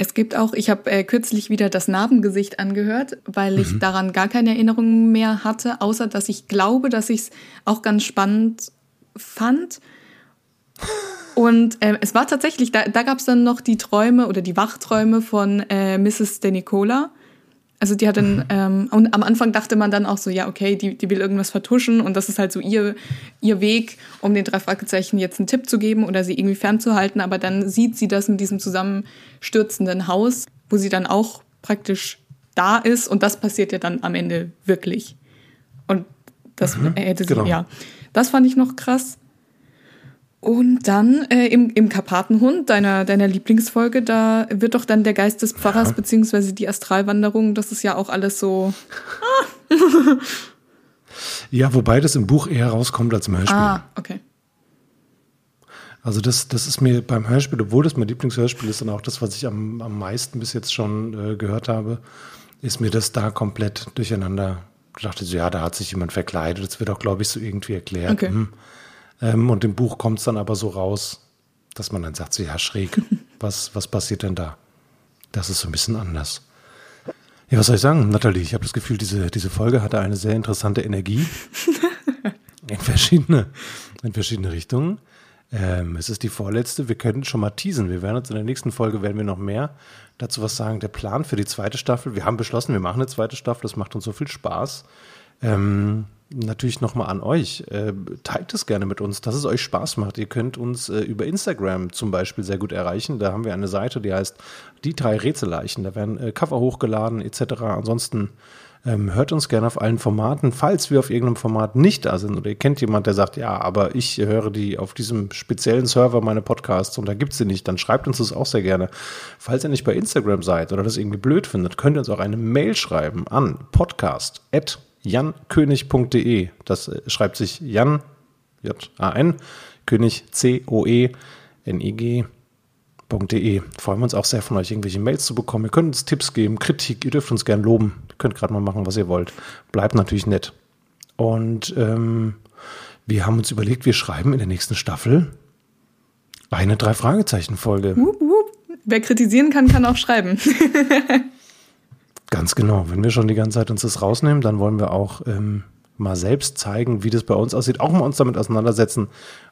Es gibt auch, ich habe äh, kürzlich wieder das Narbengesicht angehört, weil ich daran gar keine Erinnerungen mehr hatte, außer dass ich glaube, dass ich es auch ganz spannend fand. Und äh, es war tatsächlich, da, da gab es dann noch die Träume oder die Wachträume von äh, Mrs. De Nicola. Also die hat dann, ähm, und am Anfang dachte man dann auch so, ja, okay, die, die will irgendwas vertuschen und das ist halt so ihr, ihr Weg, um den drei Fragezeichen jetzt einen Tipp zu geben oder sie irgendwie fernzuhalten. Aber dann sieht sie das mit diesem zusammenstürzenden Haus, wo sie dann auch praktisch da ist und das passiert ja dann am Ende wirklich. Und das äh, hätte sie, genau. ja, das fand ich noch krass. Und dann äh, im, im Karpatenhund, deiner, deiner Lieblingsfolge, da wird doch dann der Geist des Pfarrers beziehungsweise die Astralwanderung, das ist ja auch alles so. Ja, wobei das im Buch eher rauskommt als im Hörspiel. Ah, okay. Also das, das ist mir beim Hörspiel, obwohl das mein Lieblingshörspiel ist und auch das, was ich am, am meisten bis jetzt schon äh, gehört habe, ist mir das da komplett durcheinander. Ich dachte so, ja, da hat sich jemand verkleidet. Das wird auch, glaube ich, so irgendwie erklärt. Okay. Hm. Ähm, und im Buch kommt es dann aber so raus, dass man dann sagt, so ja, schräg, was, was passiert denn da? Das ist so ein bisschen anders. Ja, was soll ich sagen, Nathalie? Ich habe das Gefühl, diese, diese Folge hatte eine sehr interessante Energie in verschiedene, in verschiedene Richtungen. Ähm, es ist die vorletzte. Wir können schon mal teasen. Wir werden uns in der nächsten Folge werden wir noch mehr dazu was sagen. Der Plan für die zweite Staffel. Wir haben beschlossen, wir machen eine zweite Staffel. Das macht uns so viel Spaß. Ähm, natürlich nochmal an euch. Äh, teilt es gerne mit uns, dass es euch Spaß macht. Ihr könnt uns äh, über Instagram zum Beispiel sehr gut erreichen. Da haben wir eine Seite, die heißt Die drei Rätselleichen. Da werden äh, Cover hochgeladen etc. Ansonsten ähm, hört uns gerne auf allen Formaten. Falls wir auf irgendeinem Format nicht da sind oder ihr kennt jemand, der sagt, ja, aber ich höre die auf diesem speziellen Server meine Podcasts und da gibt es sie nicht, dann schreibt uns das auch sehr gerne. Falls ihr nicht bei Instagram seid oder das irgendwie blöd findet, könnt ihr uns auch eine Mail schreiben an podcast.jankönig.de. Das äh, schreibt sich Jan, J-A-N, König, C-O-E-N-I-G De. Freuen wir uns auch sehr von euch, irgendwelche Mails zu bekommen. Ihr könnt uns Tipps geben, Kritik, ihr dürft uns gern loben. Ihr könnt gerade mal machen, was ihr wollt. Bleibt natürlich nett. Und ähm, wir haben uns überlegt, wir schreiben in der nächsten Staffel eine Drei-Fragezeichen-Folge. Wer kritisieren kann, kann auch schreiben. Ganz genau. Wenn wir schon die ganze Zeit uns das rausnehmen, dann wollen wir auch ähm, mal selbst zeigen, wie das bei uns aussieht. Auch mal uns damit auseinandersetzen,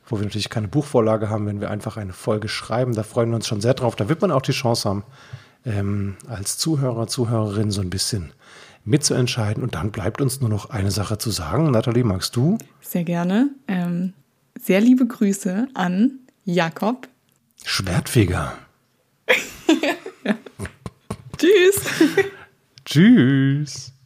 wo wir natürlich keine Buchvorlage haben, wenn wir einfach eine Folge schreiben. Da freuen wir uns schon sehr drauf. Da wird man auch die Chance haben, ähm, als Zuhörer, Zuhörerin so ein bisschen mitzuentscheiden. Und dann bleibt uns nur noch eine Sache zu sagen. Nathalie, magst du? Sehr gerne. Ähm, sehr liebe Grüße an Jakob. Schwertfeger. Tschüss. Tschüss.